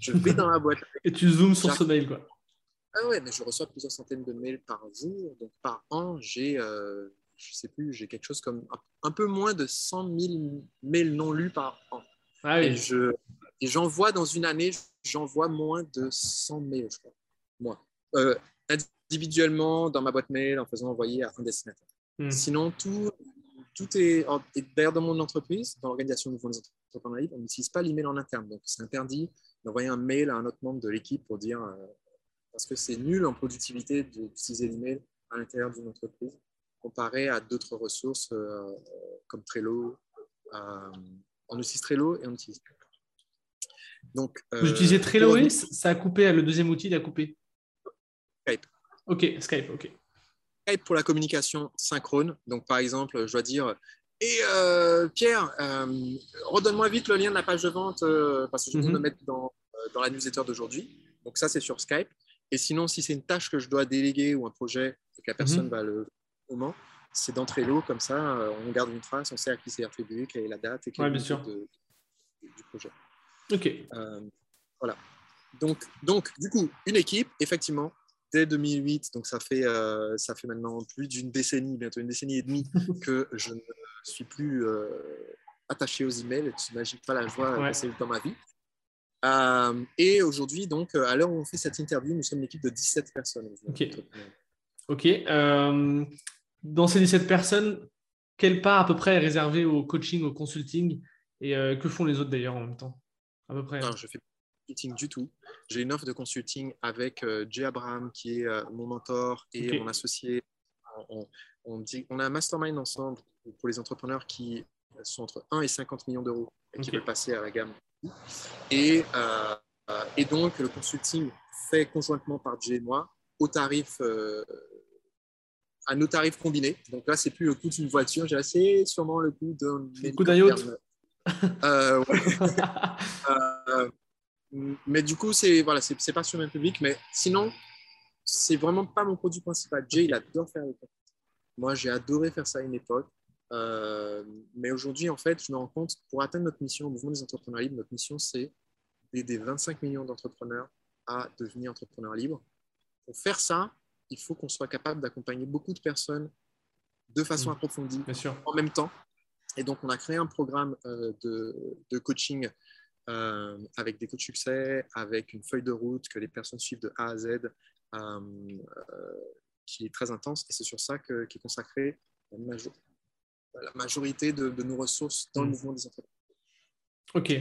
Speaker 2: je vais (laughs) dans la boîte.
Speaker 1: Et tu zoomes sur ce mail, quoi.
Speaker 2: Ah ouais, mais je reçois plusieurs centaines de mails par jour. Donc par an, j'ai, euh, je sais plus, j'ai quelque chose comme un, peu moins de 100 000 mails non lus par an. Ah oui. Et, je, et j'envoie dans une année, j'envoie moins de 100 mails, je crois. Moi. Euh, individuellement dans ma boîte mail en faisant envoyer à un destinataire. Hmm. Sinon, tout, tout est, d'ailleurs dans mon entreprise, dans l'organisation de des entrepreneurs on n'utilise pas l'email en interne. Donc, c'est interdit d'envoyer un mail à un autre membre de l'équipe pour dire, euh, parce que c'est nul en productivité d'utiliser l'email à l'intérieur d'une entreprise comparé à d'autres ressources euh, comme Trello. Euh, on utilise Trello et on utilise
Speaker 1: donc, Vous utilisez Trello et ça a coupé, le deuxième outil il a coupé
Speaker 2: Skype.
Speaker 1: Ok, Skype, ok.
Speaker 2: Skype pour la communication synchrone. Donc, par exemple, je dois dire Et euh, Pierre, euh, redonne-moi vite le lien de la page de vente euh, parce que je vais mm le mettre dans, dans la newsletter d'aujourd'hui. Donc, ça, c'est sur Skype. Et sinon, si c'est une tâche que je dois déléguer ou un projet et que la personne mhm. va le moment, c'est dans Trello. Comme ça, on garde une trace, on sait à qui c'est attribué, quelle est la date et quel est le du projet.
Speaker 1: Ok.
Speaker 2: voilà. Donc, donc, du coup, une équipe, effectivement, dès 2008, donc ça fait, euh, ça fait maintenant plus d'une décennie, bientôt une décennie et demie, (laughs) que je ne suis plus euh, attaché aux emails. Tu n'imagines pas la joie ouais. c'est dans ma vie. Euh, et aujourd'hui, donc, à l'heure où on fait cette interview, nous sommes une équipe de 17 personnes.
Speaker 1: Ok. Ok. dans ces 17 personnes, quelle part à peu près est réservée au coaching, au consulting Et que font les autres d'ailleurs en même temps À peu près?
Speaker 2: je fais du tout. J'ai une offre de consulting avec euh, Jay Abraham, qui est euh, mon mentor et mon associé. On, dit, on a un mastermind ensemble pour les entrepreneurs qui sont entre 1 et 50 millions d'euros et qui veulent passer à la gamme. Et, euh, et donc, le consulting fait conjointement par Jay et moi au tarif à nos tarifs combinés. Donc là, c'est plus le coût d'une voiture, j'ai assez sûrement le coût d'un.
Speaker 1: Le coût d'un yacht. (laughs)
Speaker 2: Euh, mais du coup, c'est voilà, c'est pas sur le même public. Mais sinon, c'est vraiment pas mon produit principal. Jay, il adore faire les Moi, j'ai adoré faire ça à une époque. Euh, mais aujourd'hui, en fait, je me rends compte, pour atteindre notre mission au mouvement des entrepreneurs libres, notre mission, c'est d'aider 25 millions d'entrepreneurs à devenir entrepreneurs libres. Pour faire ça, il faut qu'on soit capable d'accompagner beaucoup de personnes de façon mmh. approfondie,
Speaker 1: Bien sûr.
Speaker 2: en même temps. Et donc, on a créé un programme euh, de, de, coaching euh, avec des coups de succès, avec une feuille de route que les personnes suivent de A à Z, qui est très intense. Et c'est sur ça qu'est est consacrée la, majorité de, nos ressources dans le mm. mouvement des entreprises.
Speaker 1: Ok.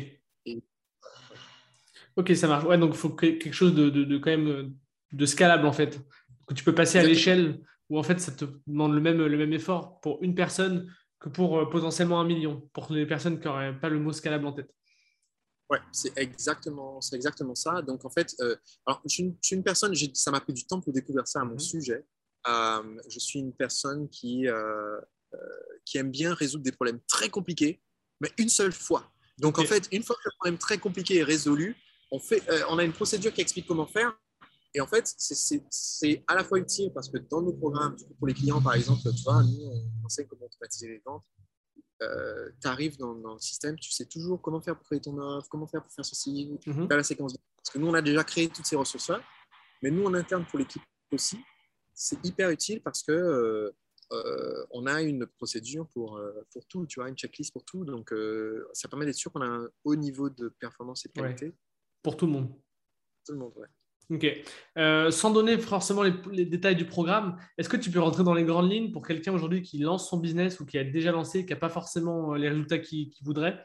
Speaker 1: Ok, ça marche. Ouais, donc il faut quelque chose de, de, quand même de scalable en fait. Que tu peux passer à l'échelle où en fait ça te demande le même, le même effort pour une personne que pour potentiellement un million, pour les personnes qui n'auraient pas le mot scalable en tête.
Speaker 2: Ouais, c'est exactement, c'est exactement ça. Donc en fait, euh, alors, je, suis une, personne, ça m'a pris du temps pour découvrir ça à mon mhm. sujet. Euh, je suis une personne qui, euh, qui aime bien résoudre des problèmes très compliqués, mais une seule fois. Donc en fait, une fois que le problème très compliqué est résolu, on, fait, on a une procédure qui explique comment faire. Et en fait, c'est à la fois utile parce que dans nos programmes, pour les clients, par exemple, tu vois, nous, on enseigne comment automatiser les ventes euh, tu arrives dans, le système, tu sais toujours comment faire pour créer ton offre, comment faire pour faire ceci, mm la séquence. Parce que nous, on a déjà créé toutes ces ressources-là, mais nous, en interne, pour l'équipe aussi, c'est hyper utile parce que euh, euh, on a une procédure pour, pour tout, tu vois, une checklist pour tout. Donc, ça permet d'être sûr qu'on a un haut niveau de performance et de qualité.
Speaker 1: Pour tout le monde.
Speaker 2: Tout le monde, ouais.
Speaker 1: Ok. Euh, sans donner forcément les, détails du programme, est-ce que tu peux rentrer dans les grandes lignes pour quelqu'un aujourd'hui qui lance son business ou qui a déjà lancé, qui n'a pas forcément euh, les résultats qu'il voudrait?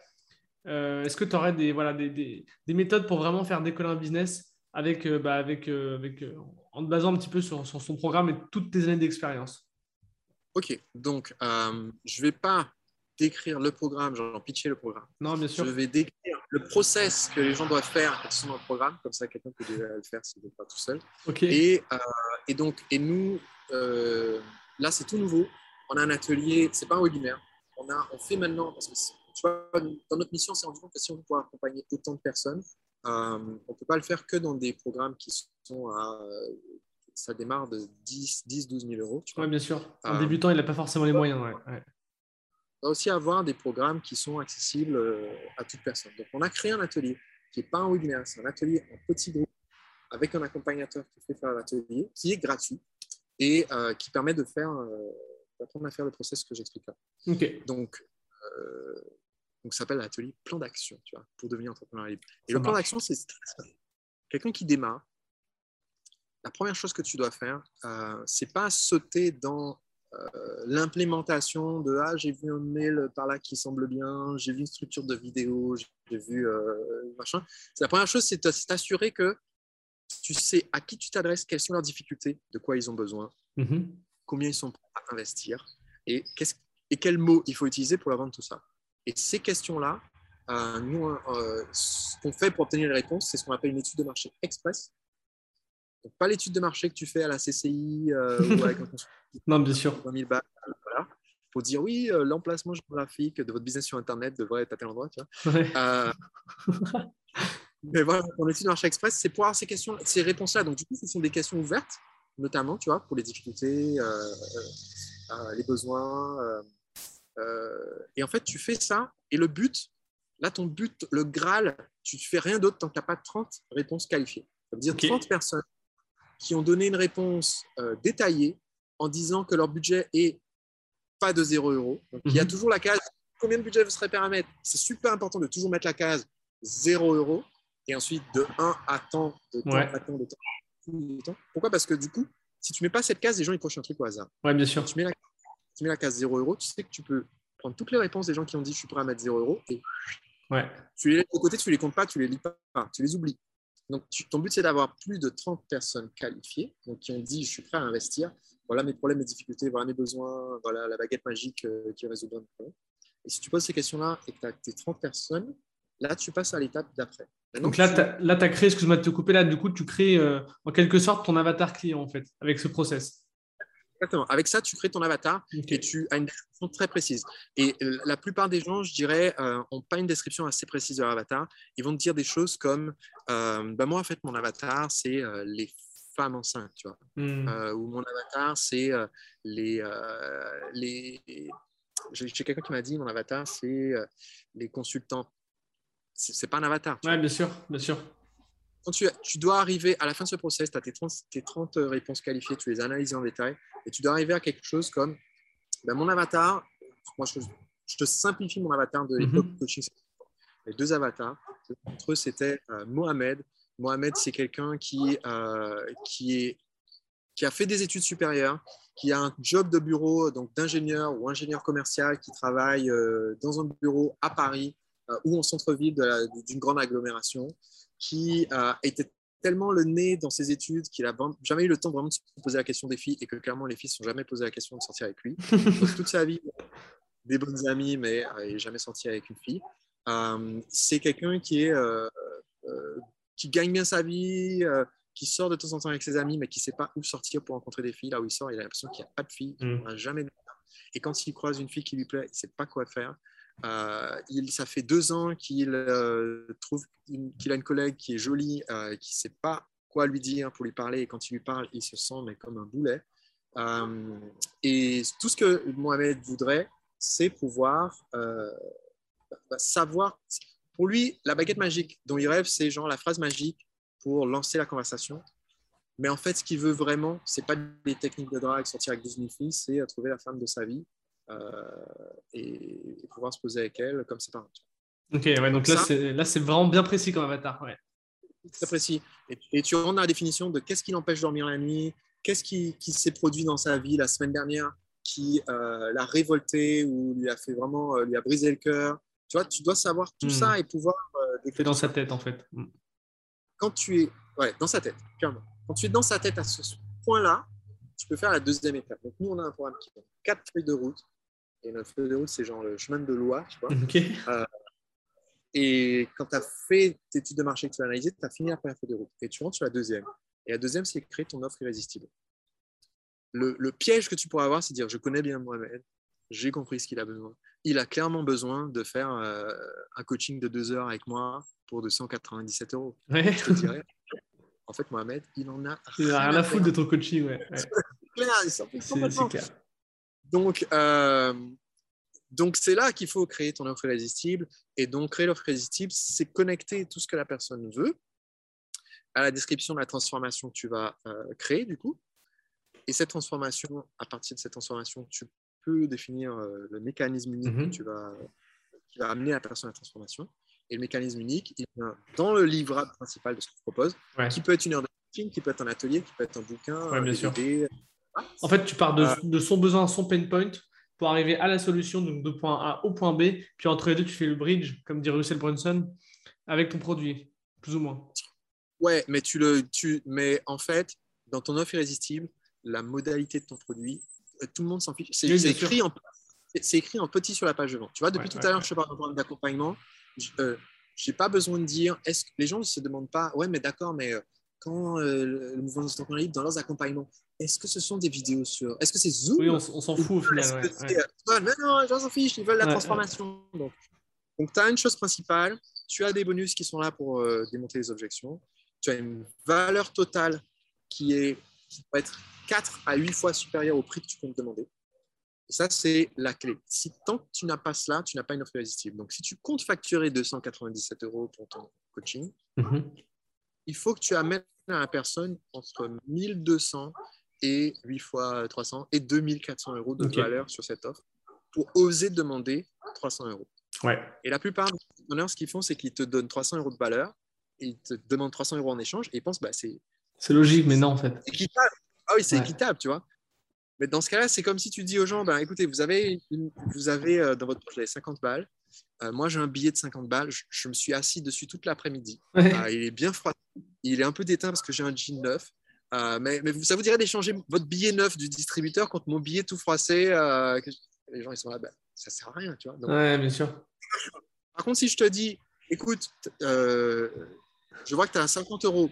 Speaker 1: Euh, Est-ce que tu aurais des, voilà, des, des, méthodes pour vraiment faire décoller un business avec, bah, avec, avec, en te basant un petit peu sur, sur son programme et toutes tes années d'expérience?
Speaker 2: Ok, donc je ne vais pas décrire le programme, genre pitcher le programme.
Speaker 1: Non, bien sûr.
Speaker 2: Je vais décrire le process que les gens doivent faire quand ils sont dans le programme, comme ça quelqu'un peut déjà le faire s'il n'est pas tout seul.
Speaker 1: Ok.
Speaker 2: Et, euh, et, donc, et nous, euh, là c'est tout nouveau. On a un atelier, c'est pas un webinaire. On, a, on fait maintenant, parce que tu vois, dans notre mission, c'est rendu compte que si on veut pouvoir accompagner autant de personnes, on ne peut pas le faire que dans des programmes qui sont à. Ça démarre de 10, 10 12 000 euros.
Speaker 1: Oui, bien sûr. Un débutant, il n'a pas forcément les moyens. Ouais.
Speaker 2: On va aussi avoir des programmes qui sont accessibles à toute personne. Donc, on a créé un atelier qui n'est pas un webinaire, c'est un atelier en petit groupe avec un accompagnateur qui fait faire l'atelier, qui est gratuit et euh, qui permet de faire, euh, d'apprendre à faire le process que j'explique là. Donc, euh, donc, ça s'appelle l'atelier plan d'action, tu vois, pour devenir entrepreneur libre. Et le plan d'action, c'est quelqu'un qui démarre. La première chose que tu dois faire, euh, c'est pas sauter dans l'implémentation de ah j'ai vu un mail par là qui semble bien, j'ai vu une structure de vidéo, j'ai vu machin. C'est la première chose, c'est t'assurer que tu sais à qui tu t'adresses, quelles sont leurs difficultés, de quoi ils ont besoin, mhm. combien ils sont prêts à investir et, et quels mots il faut utiliser pour leur vendre tout ça. Et ces questions-là, euh, nous, euh, ce qu'on fait pour obtenir les réponses, c'est ce qu'on appelle une étude de marché express. Donc, pas l'étude de marché que tu fais à la CCI euh, (laughs) ou avec un
Speaker 1: Non, bien sûr.
Speaker 2: 20 000 balles, voilà. Pour dire oui, l'emplacement géographique de votre business sur Internet devrait être à tel endroit. Tu vois. (laughs) Mais voilà, en étude de marché express, c'est pour avoir ces questions, ces réponses-là. Donc, du coup, ce sont des questions ouvertes, notamment, tu vois, pour les difficultés, euh, euh, euh, les besoins. et en fait, tu fais ça. Et le but, là, ton but, le Graal, tu ne fais rien d'autre tant que tu n'as pas 30 réponses qualifiées. Ça veut dire 30 personnes qui ont donné une réponse détaillée en disant que leur budget est pas de 0 euros. Donc, il y a mhm. toujours la case combien de budget vous serez à mettre? C'est super important de toujours mettre la case 0 euros et ensuite de 1 à temps, de temps à temps, de temps, Pourquoi? Parce que du coup, si tu ne mets pas cette case, les gens ils cochent un truc au hasard.
Speaker 1: Oui, bien sûr.
Speaker 2: Tu mets, la, tu mets la case 0 euros, tu sais que tu peux prendre toutes les réponses des gens qui ont dit je suis prêt à mettre 0 euros et
Speaker 1: ouais.
Speaker 2: tu les laisses de côté, tu les comptes pas, tu les lis pas, tu les oublies. Donc ton but c'est d'avoir plus de 30 personnes qualifiées donc qui ont dit je suis prêt à investir. Voilà mes problèmes, mes difficultés, voilà mes besoins, voilà la baguette magique euh, qui résout le problème. Et si tu poses ces questions-là et que tu as tes 30 personnes, Là, tu passes à l'étape d'après.
Speaker 1: Donc là, tu as, créé, excuse-moi de te couper là, du coup, tu crées euh, en quelque sorte ton avatar client, en fait, avec ce process.
Speaker 2: Exactement. Avec ça, tu crées ton avatar et tu as une description très précise. Et euh, la plupart des gens, je dirais, n'ont euh, pas une description assez précise de leur avatar. Ils vont te dire des choses comme bah, Moi, en fait, mon avatar, c'est les femmes enceintes, tu vois. Hmm. ou mon avatar, c'est les. les... J'ai quelqu'un qui m'a dit Mon avatar, c'est les consultants c'est pas un avatar.
Speaker 1: Oui, bien sûr, bien sûr.
Speaker 2: Quand tu, tu, dois arriver à la fin de ce process, tu as tes 30, tes 30, euh, réponses qualifiées, tu les analyses en détail, et tu dois arriver à quelque chose comme ben, mon avatar. Moi, je, te simplifie mon avatar de l'époque mm coaching. Les deux avatars, entre eux, c'était euh, Mohamed. Mohamed, c'est quelqu'un qui, euh, qui, est, qui a fait des études supérieures, qui a un job de bureau, donc d'ingénieur ou ingénieur commercial, qui travaille dans un bureau à Paris euh, ou en centre-ville d'une grande agglomération, qui a été tellement le nez dans ses études qu'il n'a jamais eu le temps vraiment de se poser la question des filles et que clairement les filles ne se sont jamais posé la question de sortir avec lui. (laughs) toute sa vie, des bonnes amies, mais il n'a jamais sorti avec une fille. Euh, c'est quelqu'un qui, est, euh, qui gagne bien sa vie, qui sort de temps en temps avec ses amis, mais qui ne sait pas où sortir pour rencontrer des filles. Là où il sort, il a l'impression qu'il n'y a pas de filles, il mm. n'a jamais de Et quand il croise une fille qui lui plaît, il ne sait pas quoi faire. Euh, il, ça fait deux ans qu'il euh, trouve qu'il a une collègue qui est jolie, euh, qui ne sait pas quoi lui dire pour lui parler. Et quand il lui parle, il se sent mais comme un boulet. et tout ce que Mohamed voudrait, c'est pouvoir bah, savoir. Pour lui, la baguette magique dont il rêve, c'est genre la phrase magique pour lancer la conversation. Mais en fait, ce qu'il veut vraiment, c'est pas des techniques de drague, sortir avec 12 000 filles, c'est trouver la femme de sa vie euh, et, pouvoir se poser avec elle comme c'est parents.
Speaker 1: Ok, ouais, donc là, c'est, vraiment bien précis comme avatar. Ouais.
Speaker 2: Très précis. Et, tu rentres dans la définition de qu'est-ce qui l'empêche de dormir la nuit, qu'est-ce qui, qui, s'est produit dans sa vie la semaine dernière qui euh, l'a révolté ou lui a fait vraiment, euh, lui a brisé le cœur. Tu vois, tu dois savoir tout hmm. ça et pouvoir.
Speaker 1: c'est dans sa tête, en fait. Hmm.
Speaker 2: Quand tu es. Ouais, dans sa tête, clairement. Quand tu es dans sa tête à ce point-là, tu peux faire la deuxième étape. Donc, nous, on a un programme qui a quatre feuilles de route et notre feuille de route, c'est genre le chemin de loi, tu vois. Euh, et quand tu as fait tes études de marché que tu as analysées, tu as fini la première feuille de route. Et tu rentres sur la deuxième. Et la deuxième, c'est créer ton offre irrésistible. Le, piège que tu pourras avoir, c'est dire je connais bien Mohamed, j'ai compris ce qu'il a besoin. il a clairement besoin de faire euh, un coaching de deux heures avec moi pour 297 euros.
Speaker 1: Ouais.
Speaker 2: Je te dirais, en fait, Mohamed, il en a
Speaker 1: Il n'a rien à foutre de ton coaching. Ouais. ouais. (laughs)
Speaker 2: C'est clair, il s'en fout
Speaker 1: C'est
Speaker 2: complètement.
Speaker 1: clair.
Speaker 2: Donc, euh, donc c'est là qu'il faut créer ton offre irrésistible. Et donc, créer l'offre irrésistible, c'est connecter tout ce que la personne veut à la description de la transformation que tu vas euh, créer, du coup. Et cette transformation, à partir de cette transformation, tu peux définir euh, le mécanisme unique
Speaker 1: Mhm.
Speaker 2: que tu vas, qui va amener la personne à la transformation. Et le mécanisme unique, il vient dans le livrable principal de ce que tu proposes,
Speaker 1: Ouais.
Speaker 2: qui peut être une heure de coaching, qui peut être un atelier, qui peut être un bouquin,
Speaker 1: Ouais,
Speaker 2: un
Speaker 1: bien sûr. En fait, tu pars de,
Speaker 2: Euh,
Speaker 1: de son besoin à son pain point pour arriver à la solution, donc de point A au point B. Puis entre les deux, tu fais le bridge, comme dit Russell Brunson, avec ton produit, plus ou moins.
Speaker 2: Ouais, mais tu le, tu, mais en fait, dans ton offre irrésistible, la modalité de ton produit, euh, tout le monde s'en fiche. C'est
Speaker 1: Oui,
Speaker 2: écrit en, c'est- c'est écrit en petit sur la page de vente. Tu vois, depuis
Speaker 1: Ouais,
Speaker 2: tout
Speaker 1: ouais,
Speaker 2: à l'heure,
Speaker 1: ouais.
Speaker 2: je te parle d'un programme d'accompagnement. Je n'ai pas besoin de dire, est-ce que les gens ne se demandent pas, ouais, mais d'accord, mais euh, quand euh, le mouvement entrepreneurs libres, dans leurs accompagnements, est-ce que ce sont des vidéos sur, est-ce que c'est Zoom
Speaker 1: Oui, on, s'en fout au
Speaker 2: Est-ce
Speaker 1: final.
Speaker 2: que
Speaker 1: ouais, ouais.
Speaker 2: euh, mais non, les gens s'en fichent, ils veulent la
Speaker 1: Ouais,
Speaker 2: transformation. Donc, donc tu as une chose principale, tu as des bonus qui sont là pour euh, démonter les objections, tu as une valeur totale qui, est, qui peut être 4 à 8 fois supérieure au prix que tu peux me demander. Et ça, c'est la clé. Si tant que tu n'as pas cela, tu n'as pas une offre irrésistible. Donc, si tu comptes facturer 297 euros pour ton coaching,
Speaker 1: Mhm.
Speaker 2: il faut que tu amènes à la personne entre 1200 et 8 fois 300 et 2400 euros de valeur sur cette offre pour oser demander 300 euros.
Speaker 1: Ouais.
Speaker 2: Et la plupart des entrepreneurs, ce qu'ils font, c'est qu'ils te donnent 300 euros de valeur ils te demandent 300 euros en échange et ils pensent bah, c'est
Speaker 1: C'est logique, mais non, en fait.
Speaker 2: équitable. Ah oui, c'est
Speaker 1: Ouais.
Speaker 2: équitable, tu vois. Mais dans ce cas-là, c'est comme si tu dis aux gens, ben, écoutez, vous avez, une- vous avez euh, dans votre avez 50 balles. Euh, moi, j'ai un billet de 50 balles. Je, je me suis assis dessus toute l'après-midi.
Speaker 1: Ouais.
Speaker 2: Ah, il est bien froid. Il est un peu déteint parce que j'ai un jean neuf. Euh, mais, ça vous dirait d'échanger votre billet neuf du distributeur contre mon billet tout froissé euh, que Les gens, ils sont là, ben, ça sert à rien, tu vois. Donc,
Speaker 1: Ouais, bien sûr.
Speaker 2: par contre, si je te dis, écoute, euh, je vois que tu as 50 euros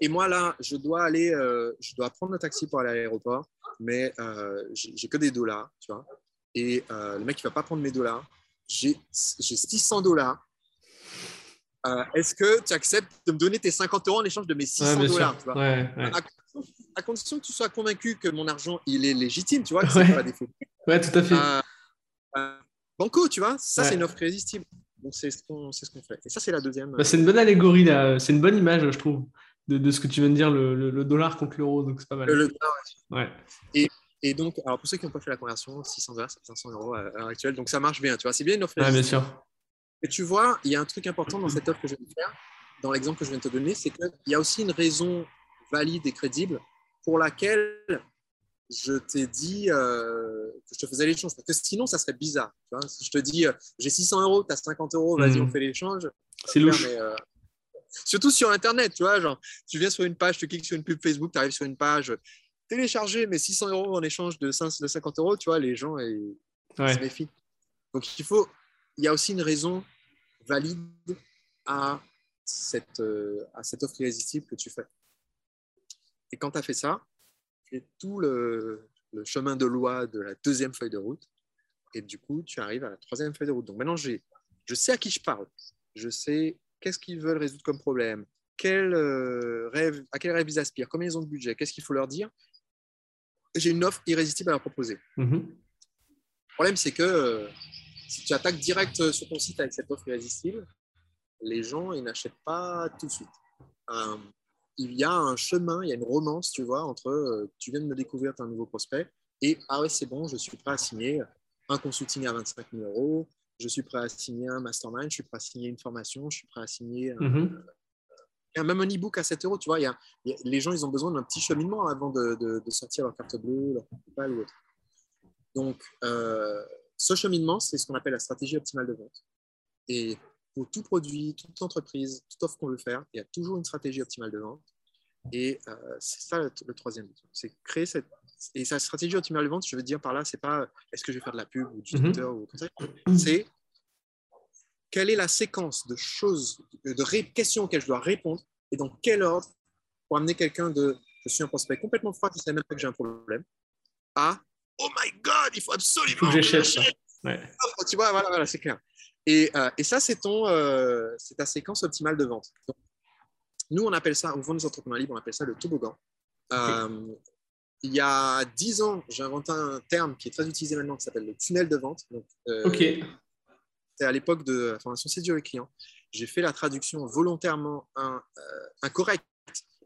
Speaker 2: et moi là, je dois aller, je dois prendre le taxi pour aller à l'aéroport, mais j'ai que des dollars, tu vois. Et le mec, il va pas prendre mes dollars. J'ai 600 dollars. Euh, Est-ce que tu acceptes de me donner tes 50 euros en échange de mes 600
Speaker 1: Ouais, bien
Speaker 2: dollars
Speaker 1: sûr.
Speaker 2: tu vois
Speaker 1: Ouais, ouais.
Speaker 2: à, condition, à condition que tu sois convaincu que mon argent il est légitime, tu vois, que c'est pas des faux.
Speaker 1: Ouais, tout à fait.
Speaker 2: Euh, euh, banco, tu vois, ça c'est une offre irrésistible. Donc c'est ce qu'on ce qu'on fait. Et ça c'est la deuxième.
Speaker 1: Bah, c'est une bonne allégorie, là. C'est une bonne image, je trouve, de, de ce que tu viens de dire, le, le- le dollar contre l'euro. Donc, c'est pas mal.
Speaker 2: Le- le-
Speaker 1: Ouais.
Speaker 2: et donc, alors pour ceux qui n'ont pas fait la conversion, 600 dollars, c'est 500 euros à l'heure actuelle. Donc ça marche bien, tu vois. C'est bien une offre
Speaker 1: Ouais, bien sûr.
Speaker 2: Et tu vois, il y a un truc important dans cette offre que je viens de faire, dans l'exemple que je viens de te donner, c'est qu'il y a aussi une raison valide et crédible pour laquelle je t'ai dit euh, que je te faisais l'échange. Parce que sinon, ça serait bizarre. Tu vois si je te dis, euh, j'ai 600 euros, tu as 50 euros, vas-y,
Speaker 1: Mhm.
Speaker 2: on fait l'échange.
Speaker 1: C'est louche.
Speaker 2: Mais, euh, surtout sur Internet, tu vois, genre, tu viens sur une page, tu cliques sur une pub Facebook, tu arrives sur une page, télécharger, mais 600 euros en échange de 5 de 50 euros, tu vois, les gens, ils, ils se
Speaker 1: Ouais.
Speaker 2: méfient. Donc, il faut, il y a aussi une raison valide à cette, euh, à cette offre irrésistible que tu fais. Et quand tu as fait ça, tu fais tout le, le chemin de loi de la deuxième feuille de route. Et du coup, tu arrives à la troisième feuille de route. Donc maintenant, j'ai, je sais à qui je parle. Je sais qu'est-ce qu'ils veulent résoudre comme problème, quel, euh, rêve, à quel rêve ils aspirent, combien ils ont de budget, qu'est-ce qu'il faut leur dire. J'ai une offre irrésistible à leur proposer.
Speaker 1: Mhm.
Speaker 2: Le problème, c'est que euh, si tu attaques direct euh, sur ton site avec cette offre irrésistible, les gens, ils n'achètent pas tout de suite. Euh, il y a un chemin, il y a une romance, tu vois, entre euh, tu viens de me découvrir, tu un nouveau prospect, et ah ouais, c'est bon, je suis prêt à signer un consulting à 25 000 euros, je suis prêt à signer un mastermind, je suis prêt à signer une formation, je suis prêt à signer un-
Speaker 1: Mhm.
Speaker 2: même un e-book à 7 euros, tu vois. il y a- il y a- les gens, ils ont besoin d'un petit cheminement avant de, de- de sortir leur carte bleue, leur carte PayPal ou autre. Donc, euh, ce cheminement, c'est ce qu'on appelle la stratégie optimale de vente. Et pour tout produit, toute entreprise, toute offre qu'on veut faire, il y a toujours une stratégie optimale de vente. Et euh, c'est ça le, le troisième. C'est créer cette. Et sa stratégie optimale de vente, je veux dire par là, c'est pas est-ce que je vais faire de la pub ou du
Speaker 1: Mhm.
Speaker 2: Twitter ou comme ça. C'est quelle est la séquence de choses, de, de questions auxquelles je dois répondre et dans quel ordre pour amener quelqu'un de je suis un prospect complètement froid qui ne sait même pas que j'ai un problème à oh my god, il faut absolument
Speaker 1: faut que j'achète ça.
Speaker 2: Tu vois, voilà, voilà c'est clair. Et, euh, et, ça, c'est ton, euh, c'est ta séquence optimale de vente. nous, on appelle ça, au vend des entrepreneurs libres, on appelle ça le toboggan. Euh, il y a dix ans, j'ai inventé un terme qui est très utilisé maintenant, qui s'appelle le tunnel de vente. Donc,
Speaker 1: ok.
Speaker 2: C'était à l'époque de la formation séduire les clients. J'ai fait la traduction volontairement incorrecte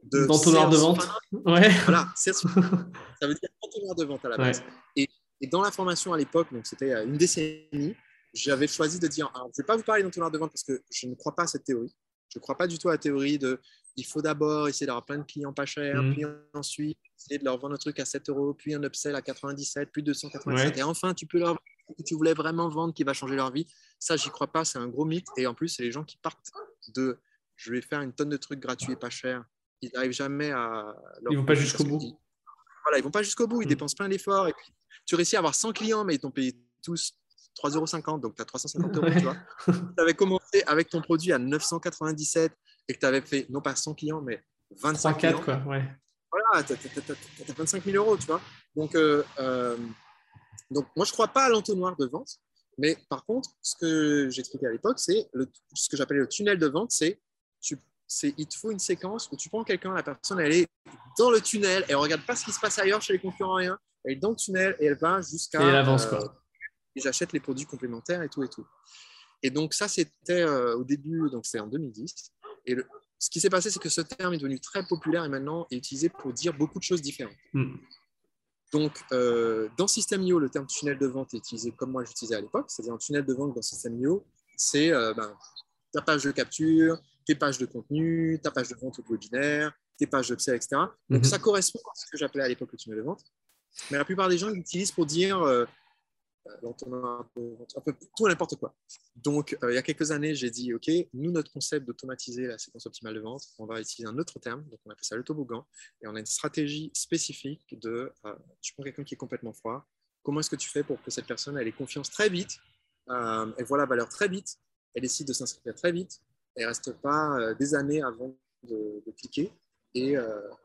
Speaker 1: de d'entonnoir de vente. Ouais.
Speaker 2: Voilà, (laughs) ça veut dire entonnoir de vente à la base. Et, et, dans la formation à l'époque, donc c'était une décennie, j'avais choisi de dire, je ne vais pas vous parler d'entonnoir de vente parce que je ne crois pas à cette théorie. Je ne crois pas du tout à la théorie de il faut d'abord essayer d'avoir plein de clients pas chers, mmh. puis ensuite essayer de leur vendre un truc à 7 euros, puis un upsell à 97, puis 297, et enfin tu peux leur vendre ce que tu voulais vraiment vendre qui va changer leur vie. Ça, j'y crois pas, c'est un gros mythe. Et en plus, c'est les gens qui partent de je vais faire une tonne de trucs gratuits et pas chers. Ils n'arrivent jamais à.
Speaker 1: Ils vont pas jusqu'au bout.
Speaker 2: Voilà, ils vont pas jusqu'au bout, ils mmh. dépensent plein d'efforts. Et puis, tu réussis à avoir 100 clients, mais ils t'ont payé tous 3,50 euros, donc tu as 350 euros. Tu vois. tu avais commencé avec ton produit à 997 et que tu avais fait non pas 100 clients, mais 25
Speaker 1: clients. quoi, ouais.
Speaker 2: Voilà, tu as, 25 000 euros, tu vois. Donc, euh, euh, donc moi, je ne crois pas à l'entonnoir de vente, mais par contre, ce que j'expliquais à l'époque, c'est ce que j'appelais le tunnel de vente, c'est il te faut une séquence où tu prends quelqu'un, la personne, elle est dans le tunnel, elle ne regarde pas ce qui se passe ailleurs chez les concurrents, rien. Elle est dans le tunnel et elle va jusqu'à.
Speaker 1: Et elle avance, quoi. Euh,
Speaker 2: et j'achète les produits complémentaires et tout et tout. Et donc, ça, c'était euh, au début, donc c'est en 2010. Et ce qui s'est passé, c'est que ce terme est devenu très populaire et maintenant est utilisé pour dire beaucoup de choses différentes. Hmm. Donc, euh, dans System.io, le terme tunnel de vente est utilisé comme moi j'utilisais à l'époque, c'est-à-dire un tunnel de vente dans System.io, c'est euh, ben, ta page de capture, tes pages de contenu, ta page de vente au webinaire, tes pages de etc. Donc, hmm. ça correspond à ce que j'appelais à l'époque le tunnel de vente. Mais la plupart des gens l'utilisent pour dire un peu tout n'importe quoi. Donc, euh, il y a quelques années, j'ai dit, OK, nous, notre concept d'automatiser la séquence optimale de vente, on va utiliser un autre terme, donc on appelle ça le toboggan, et on a une stratégie spécifique de, euh, tu prends quelqu'un qui est complètement froid, comment est-ce que tu fais pour que cette personne, elle ait confiance très vite, euh, elle voit la valeur très vite, elle décide de s'inscrire très vite, elle reste pas des années avant de, cliquer, et,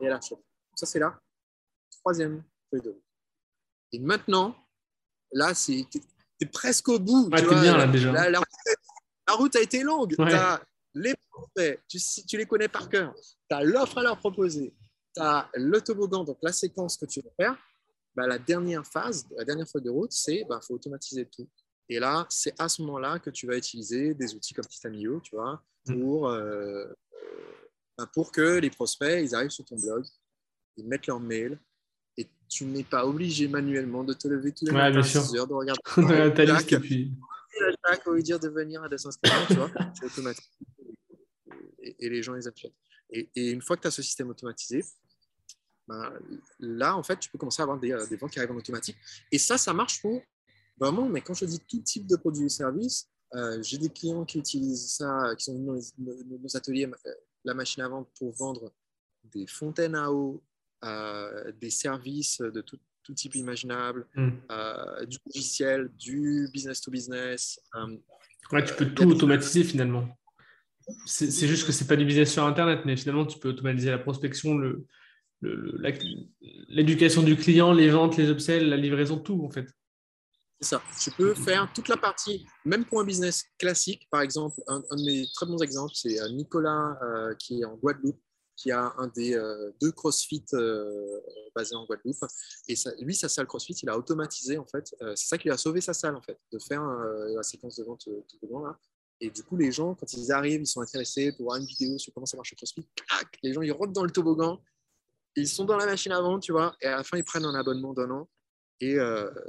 Speaker 2: elle achète. Ça, c'est la troisième feuille de route. Et maintenant, Là, c'est es presque au bout.
Speaker 1: tu vois, bien, là, déjà.
Speaker 2: La, route a été longue. Tu as les prospects, tu, tu, les connais par cœur. Tu as l'offre à leur proposer. Tu as le toboggan, donc la séquence que tu veux faire. Bah, la dernière phase, la dernière feuille de route, c'est qu'il bah, faut automatiser tout. Et là, c'est à ce moment-là que tu vas utiliser des outils comme System.io, tu vois, mm. pour, euh, bah, pour que les prospects, ils arrivent sur ton blog, ils mettent leur mail, et tu n'es pas obligé manuellement de te lever tous les
Speaker 1: ouais,
Speaker 2: matins
Speaker 1: à 6
Speaker 2: heures, de regarder (laughs)
Speaker 1: ta liste et puis...
Speaker 2: Jack, lui dire de venir à 250, tu vois, c'est automatique. Et, et, les gens les achètent. Et, et, une fois que tu as ce système automatisé, ben, là, en fait, tu peux commencer à avoir des, euh, des, ventes qui arrivent en automatique. Et ça, ça marche pour vraiment, mais quand je dis tout type de produits et services, euh, j'ai des clients qui utilisent ça, qui sont dans nos ateliers, euh, la machine à vendre pour vendre des fontaines à eau, des services de tout, type imaginable, mm. euh, du logiciel, du business to business.
Speaker 1: Euh, ouais, tu peux tout automatiser finalement. C'est juste que c'est pas du business sur Internet, mais finalement, tu peux automatiser la prospection, l'éducation le, du client, les ventes, les upsells, la livraison, tout en fait.
Speaker 2: C'est ça. Tu peux faire toute la partie, même pour un business classique, par exemple, un, de mes très bons exemples, c'est euh, Nicolas qui est en Guadeloupe, qui a un des euh, deux CrossFit euh, basés en Guadeloupe. Et lui, sa salle CrossFit, il a automatisé, en fait. Euh, c'est ça qui lui a sauvé sa salle, en fait, de faire la séquence de vente tout le là. Et du coup, les gens, quand ils arrivent, ils sont intéressés pour voir une vidéo sur comment ça marche le CrossFit. les gens, ils rentrent dans le toboggan, ils sont dans la machine à vente, tu vois, et à la fin, ils prennent un abonnement d'un an. Et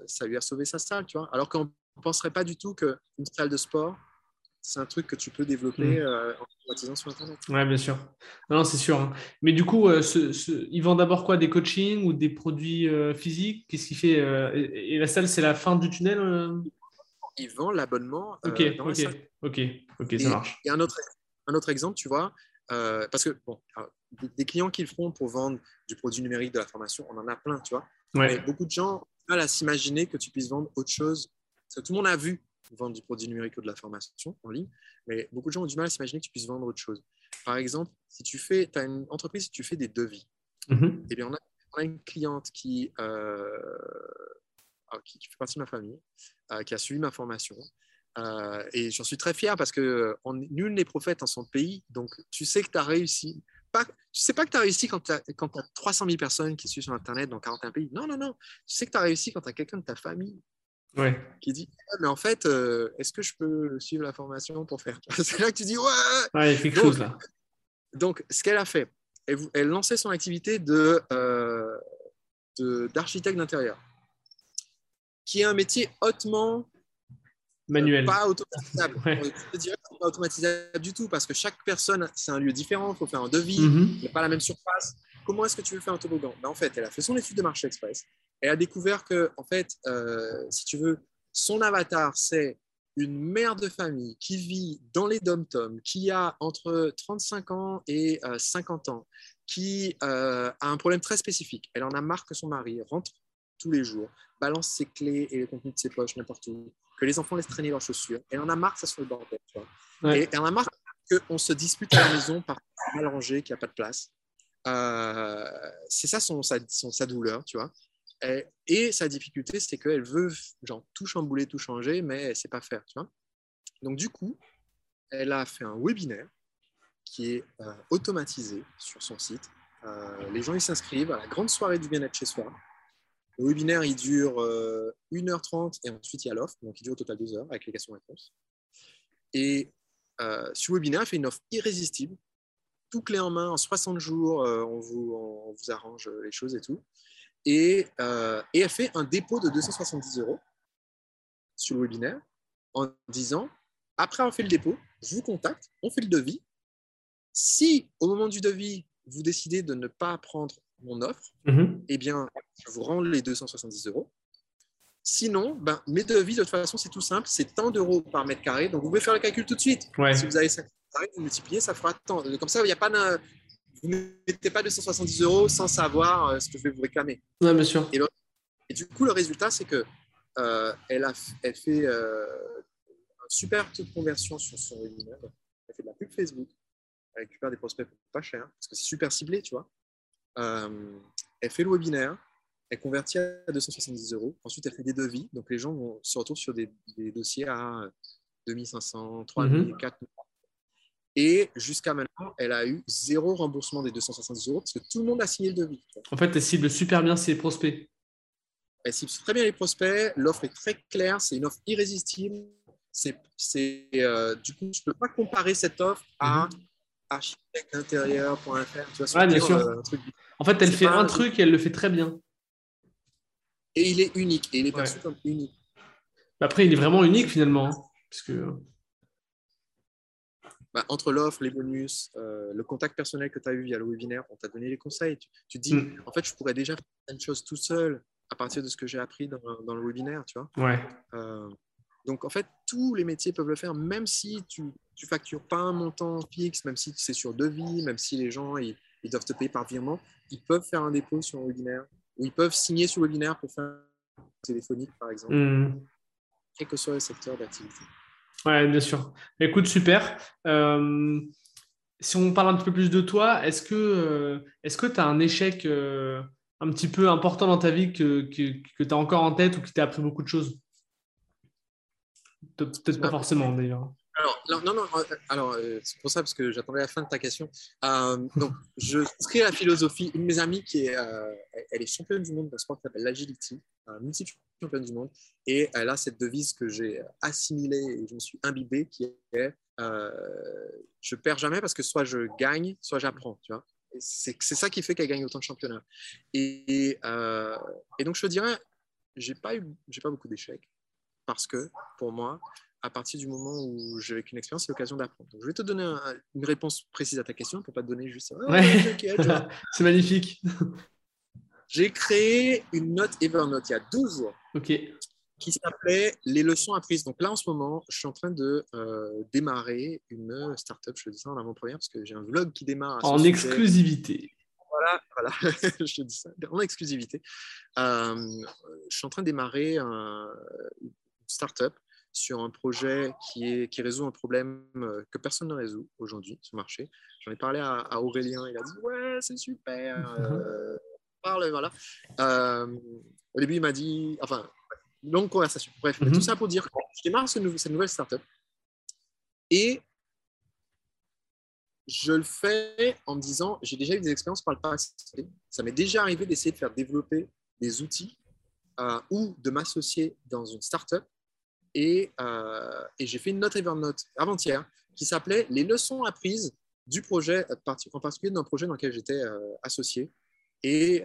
Speaker 2: ça lui a sauvé sa salle, tu vois. Alors qu'on ne penserait pas du tout qu'une salle de sport, c'est un truc que tu peux développer mm. euh, en automatisant sur Internet.
Speaker 1: Oui, bien sûr. Non, c'est sûr. Hein. Mais du coup, euh, ils vendent d'abord quoi? Des coachings ou des produits euh, physiques? Qu'est-ce qu'il fait et, la salle, c'est la fin du tunnel
Speaker 2: Ils vendent l'abonnement.
Speaker 1: ok, ok, ok, ok, ça marche.
Speaker 2: Il y a un autre, un autre exemple, tu vois, parce que bon, des, clients qui le font pour vendre du produit numérique de la formation, on en a plein, tu vois. Mais beaucoup de gens mal à s'imaginer que tu puisses vendre autre chose. Parce que tout le monde a vu vendre du produit numérique ou de la formation en ligne, mais beaucoup de gens ont du mal à s'imaginer que tu puisses vendre autre chose. Par exemple, si tu fais, as une entreprise, si tu fais des devis, mm-hmm. eh bien, on a, une cliente qui, euh, qui, fait partie de ma famille, qui a suivi ma formation. et j'en suis très fier parce que on, nul n'est prophète en son pays. Donc, tu sais que tu as réussi. Pas, tu sais pas que tu as réussi quand tu as, as 300 000 personnes qui suivent sur Internet dans 41 pays. Non, non, non. Tu sais que tu as réussi quand tu as quelqu'un de ta famille
Speaker 1: ouais.
Speaker 2: qui dit ah, Mais en fait, est-ce que je peux suivre la formation pour faire (laughs) C'est là que tu dis Ouais,
Speaker 1: ouais il y a quelque chose là.
Speaker 2: Donc, ce qu'elle a fait, elle, lançait son activité de, euh, d'architecte d'intérieur, qui est un métier hautement
Speaker 1: manuel,
Speaker 2: pas automatisable. (laughs) Je dirais pas automatisable du tout parce que chaque personne, c'est un lieu différent. Il faut faire un devis, mm-hmm. il n'y a pas la même surface. Comment est-ce que tu veux faire un toboggan? Ben, En fait, elle a fait son étude de marché express. Elle a découvert que, en fait, euh, si tu veux, son avatar, c'est une mère de famille qui vit dans les dom-toms, qui a entre 35 ans et 50 euh, ans, qui euh, a un problème très spécifique. Elle en a marre que son mari rentre tous les jours, balance ses clés et le contenu de ses poches n'importe où, que les enfants laissent traîner leurs chaussures. Elle en a marre que ça soit le bordel. Et elle en a marre qu'on se dispute à la maison par mal rangé, qu'il n'y a pas de place. Euh, c'est ça son, sa, sa douleur, tu vois. Et, sa difficulté, c'est qu'elle veut genre, tout chambouler, tout changer, mais elle ne sait pas faire. Tu vois Donc, du coup, elle a fait un webinaire qui est euh, automatisé sur son site. Euh, les gens ils s'inscrivent à la grande soirée du bien-être chez soi. Le webinaire il dure 1h30 euh, et ensuite il y a l'offre, donc il dure au total 2 heures avec les questions-réponses. Et sur le webinaire, fait une offre irrésistible, tout clé en main, en 60 jours, on vous, on, vous, arrange les choses et tout. Euh, et, elle fait un dépôt de 270 euros sur le webinaire en disant après avoir fait le dépôt, je vous contacte, on fait le devis. Si au moment du devis, vous décidez de ne pas prendre mon offre, eh bien, je vous rends les 270 euros. Sinon, ben, mes devis, de toute façon, c'est tout simple, c'est tant d'euros par mètre carré. Donc, vous pouvez faire le calcul tout de suite. Si vous avez 5 vous multipliez, ça fera tant. Comme ça, il n'y a pas vous ne mettez pas 270 euros sans savoir euh, ce que je vais vous réclamer.
Speaker 1: Oui, bien sûr.
Speaker 2: Et, du coup, le résultat, c'est que euh, elle, a, elle fait euh, un super taux de conversion sur son webinaire. Elle fait de la pub Facebook. Elle récupère des prospects pas cher parce que c'est super ciblé, tu vois. Elle fait le webinaire. Elle convertit à 270 euros. Ensuite, elle fait des devis. Donc, les gens vont, se retrouvent sur des, dossiers à 2500, 3000, 4000 et jusqu'à maintenant, elle a eu zéro remboursement des 270 euros parce que tout le monde a signé le devis.
Speaker 1: En fait, elle cible super bien ses prospects.
Speaker 2: Elle cible très bien les prospects. L'offre est très claire. C'est une offre irrésistible. C'est, euh, du coup, je ne peux pas comparer cette offre à mm architecteintérieur.fr.
Speaker 1: bien sûr. Euh, en fait, elle fait un truc et elle le fait très bien.
Speaker 2: Et il est unique. Et il est perçu comme unique.
Speaker 1: Après, il est vraiment unique finalement. Hein, parce que
Speaker 2: bah, entre l'offre, les bonus, euh, le contact personnel que tu as eu via le webinaire, on t'a donné les conseils. Tu, dis, mm. en fait, je pourrais déjà faire une chose tout seul à partir de ce que j'ai appris dans, le webinaire, tu vois.
Speaker 1: Ouais.
Speaker 2: Euh, donc, en fait, tous les métiers peuvent le faire, même si tu ne factures pas un montant fixe, même si c'est sur devis, même si les gens ils, doivent te payer par virement, ils peuvent faire un dépôt sur le webinaire ou ils peuvent signer sur le webinaire pour faire un téléphonique, par exemple, mm. quel que soit le secteur d'activité.
Speaker 1: Ouais, bien sûr. Écoute, super. Euh, si on parle un petit peu plus de toi, est-ce que euh, est-ce que tu as un échec euh, un petit peu important dans ta vie que, que, que tu as encore en tête ou qui t'a appris beaucoup de choses? Peut-être pas forcément d'ailleurs.
Speaker 2: Alors, non, non, alors c'est pour ça parce que j'attendais la fin de ta question. donc, je à la philosophie. Une de mes amies qui est, elle est championne du monde d'un sport qui s'appelle l'agility, multiple championne du monde. Et elle a cette devise que j'ai assimilée et je me suis imbibé qui est euh, je perds jamais parce que soit je gagne, soit j'apprends. Tu vois c'est ça qui fait qu'elle gagne autant de championnats. Et, euh, et donc, je te dirais, j'ai pas, eu, pas beaucoup d'échecs parce que pour moi, à partir du moment où j'ai vécu une expérience, c'est l'occasion d'apprendre. Donc, je vais te donner une réponse précise à ta question pour pas te donner juste.
Speaker 1: Oh, (laughs) c'est magnifique. (laughs)
Speaker 2: J'ai créé une note Evernote il y a 12 jours qui s'appelait Les leçons apprises. Donc là, en ce moment, je suis en train de euh, démarrer une startup. Je te dis ça en avant-première parce que j'ai un vlog qui démarre.
Speaker 1: En exclusivité.
Speaker 2: Voilà, voilà. (laughs) je te dis ça en exclusivité. Euh, je suis en train de démarrer un, startup sur un projet qui, est, qui résout un problème euh, que personne ne résout aujourd'hui sur le marché. J'en ai parlé à, Aurélien, il a dit Ouais, c'est super, (laughs) parle, voilà. au début, il m'a dit Enfin, longue conversation. Bref, tout mhm. ça pour dire que je démarre cette nouvelle, cette nouvelle startup et je le fais en me disant, j'ai déjà eu des expériences par le passé. Ça m'est déjà arrivé d'essayer de faire développer des outils euh, ou de m'associer dans une startup. Et, euh, et j'ai fait une note Evernote avant-hier qui s'appelait Les leçons apprises du projet, en particulier d'un projet dans lequel j'étais euh, associé et,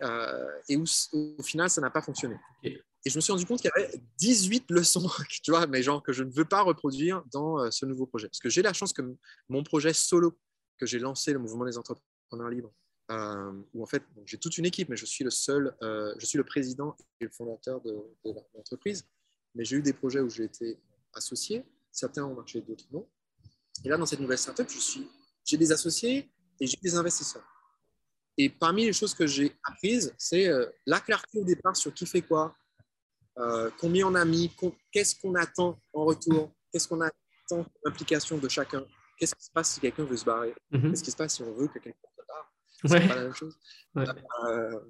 Speaker 2: et où, au final, ça n'a pas fonctionné. Et je me suis rendu compte qu'il y avait 18 leçons, (laughs) tu vois, mais genre que je ne veux pas reproduire dans ce nouveau projet. Parce que j'ai la chance que mon projet solo que j'ai lancé, le mouvement des entrepreneurs libres, euh, où en fait, j'ai toute une équipe, mais je suis le seul, euh, je suis le président et le fondateur de, l'entreprise. Mais j'ai eu des projets où j'ai été associé, certains ont marché, d'autres non. Et là, dans cette nouvelle startup, je suis, j'ai des associés et j'ai des investisseurs. Et parmi les choses que j'ai apprises, c'est euh, la clarté au départ sur qui fait quoi, combien on a mis, qu'est-ce qu'on attend en retour, qu'est-ce qu'on attend comme implication de chacun, qu'est-ce qui se passe si quelqu'un veut se barrer mhm. Qu'est-ce qui se passe si on veut que quelqu'un se barre C'est pas la même chose. Euh,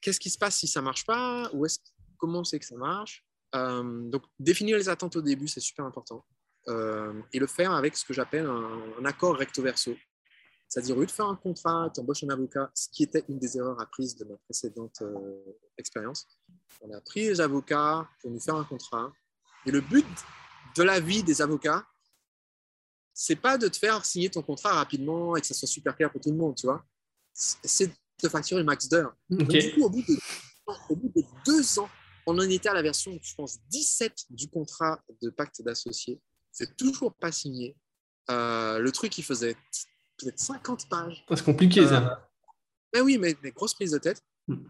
Speaker 2: qu'est-ce qui se passe si ça marche pas Ou est comment on sait que ça marche euh, Donc, définir les attentes au début, c'est super important. Euh, et le faire avec ce que j'appelle un, accord recto-verso. C'est-à-dire, au lieu de faire un contrat, tu embauches un avocat, ce qui était une des erreurs apprises de ma précédente expérience. On a pris les avocats pour nous faire un contrat. Et le but de la vie des avocats, c'est pas de te faire signer ton contrat rapidement et que ça soit super clair pour tout le monde, tu vois. C'est de te facturer le max d'heures. Du coup, au bout, de, deux ans, on en était à la version, je pense, 17 du contrat de pacte d'associés. C'est toujours pas signé. Euh, le truc, il faisait peut-être 50 pages.
Speaker 1: C'est compliqué, ça. Euh,
Speaker 2: ben oui, mais des grosses prises de tête. Hmm.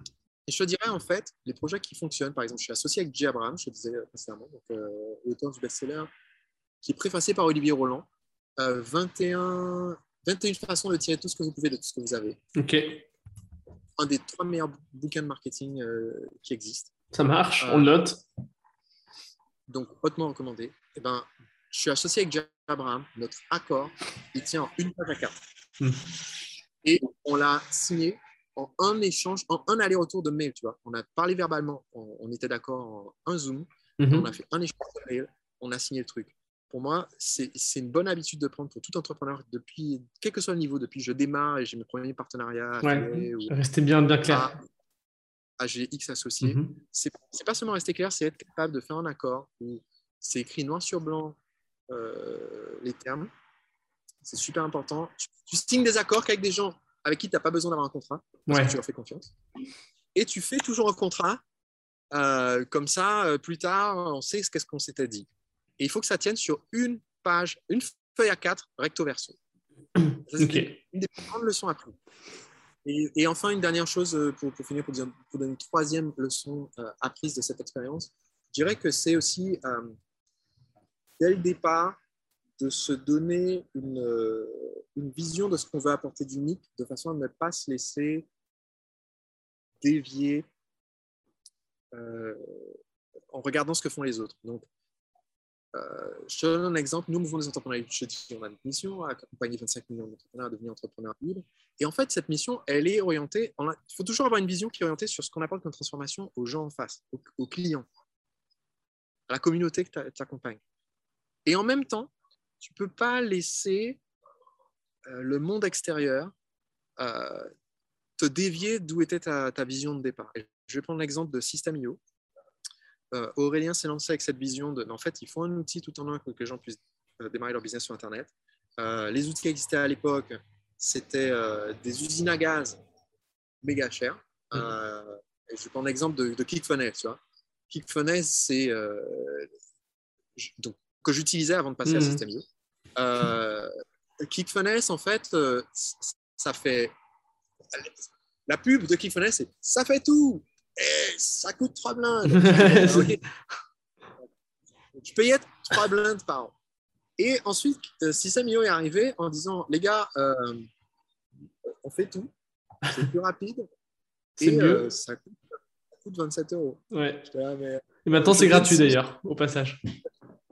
Speaker 2: Et je te dirais, en fait, les projets qui fonctionnent, par exemple, je suis associé avec J. Abraham, je te disais précédemment, donc, euh, auteur du best-seller, qui est préfacé par Olivier Roland. 21, euh, 21 façons de tirer tout ce que vous pouvez de tout ce que vous avez.
Speaker 1: Ok.
Speaker 2: Un des trois meilleurs bouquins de marketing euh, qui existent.
Speaker 1: Ça marche, on le euh, note.
Speaker 2: Donc, hautement recommandé. Eh ben, je suis associé avec Jack Abraham. Notre accord, il tient en une page à quatre. Hmm. Et on l'a signé en un échange, en un aller-retour de mail, tu vois. On a parlé verbalement, on, était d'accord en un Zoom, hmm. on a fait un échange de mail, on a signé le truc pour moi, c'est une bonne habitude de prendre pour tout entrepreneur depuis, quel que soit le niveau, depuis que je démarre et j'ai mes premiers partenariats.
Speaker 1: Ouais, rester bien, bien clair.
Speaker 2: À, X associé. Mm-hmm. C'est pas seulement rester clair, c'est être capable de faire un accord où c'est écrit noir sur blanc euh, les termes. C'est super important. Tu, signes des accords qu'avec des gens avec qui tu n'as pas besoin d'avoir un contrat, parce que tu leur fais confiance. Et tu fais toujours un contrat. Euh, comme ça, euh, plus tard, on sait ce qu'est-ce qu'on s'était dit. Et il faut que ça tienne sur une page, une feuille à quatre, recto verso. (clears throat) C'est une des plus grandes leçons apprises. Et, enfin, une dernière chose euh, pour, finir, pour, donner une troisième leçon euh, apprise de cette expérience, je dirais que c'est aussi, euh, dès le départ, de se donner une, vision de ce qu'on veut apporter d'unique, de façon à ne pas se laisser dévier en regardant ce que font les autres. Euh, je te donne un exemple. Nous, Mouvement des entrepreneurs, je dis, on a une mission à accompagner 25 millions d'entrepreneurs à devenir entrepreneurs libres. Et en fait, cette mission, elle est orientée. il faut toujours avoir une vision qui est orientée sur ce qu'on apporte comme transformation aux gens en face, aux, clients, à la communauté que tu accompagnes. Et en même temps, tu ne peux pas laisser euh, le monde extérieur euh, te dévier d'où était ta, ta, vision de départ. je vais prendre l'exemple de System.io. Euh, Aurélien s'est lancé avec cette vision de, en fait, il faut un outil tout en un pour que les gens puissent euh, démarrer leur business sur Internet. Euh, les outils qui existaient à l'époque, c'était des usines à gaz méga chères. Mm-hmm. je vais prendre l'exemple de, de ClickFunnels, tu vois. ClickFunnels, c'est donc, que j'utilisais avant de passer à mm-hmm. System.io. Euh, ClickFunnels, en fait, ça fait la pub de ClickFunnels, c'est ça fait tout. Eh, ça coûte 3 blindes. (laughs) Je payais 3 blindes par an. Et ensuite, euh, System.io est arrivé en disant les gars, euh, on fait tout, c'est plus rapide. (laughs) et euh, ça, coûte, 27 euros.
Speaker 1: Ouais. et maintenant, c'est gratuit d'ailleurs, au passage.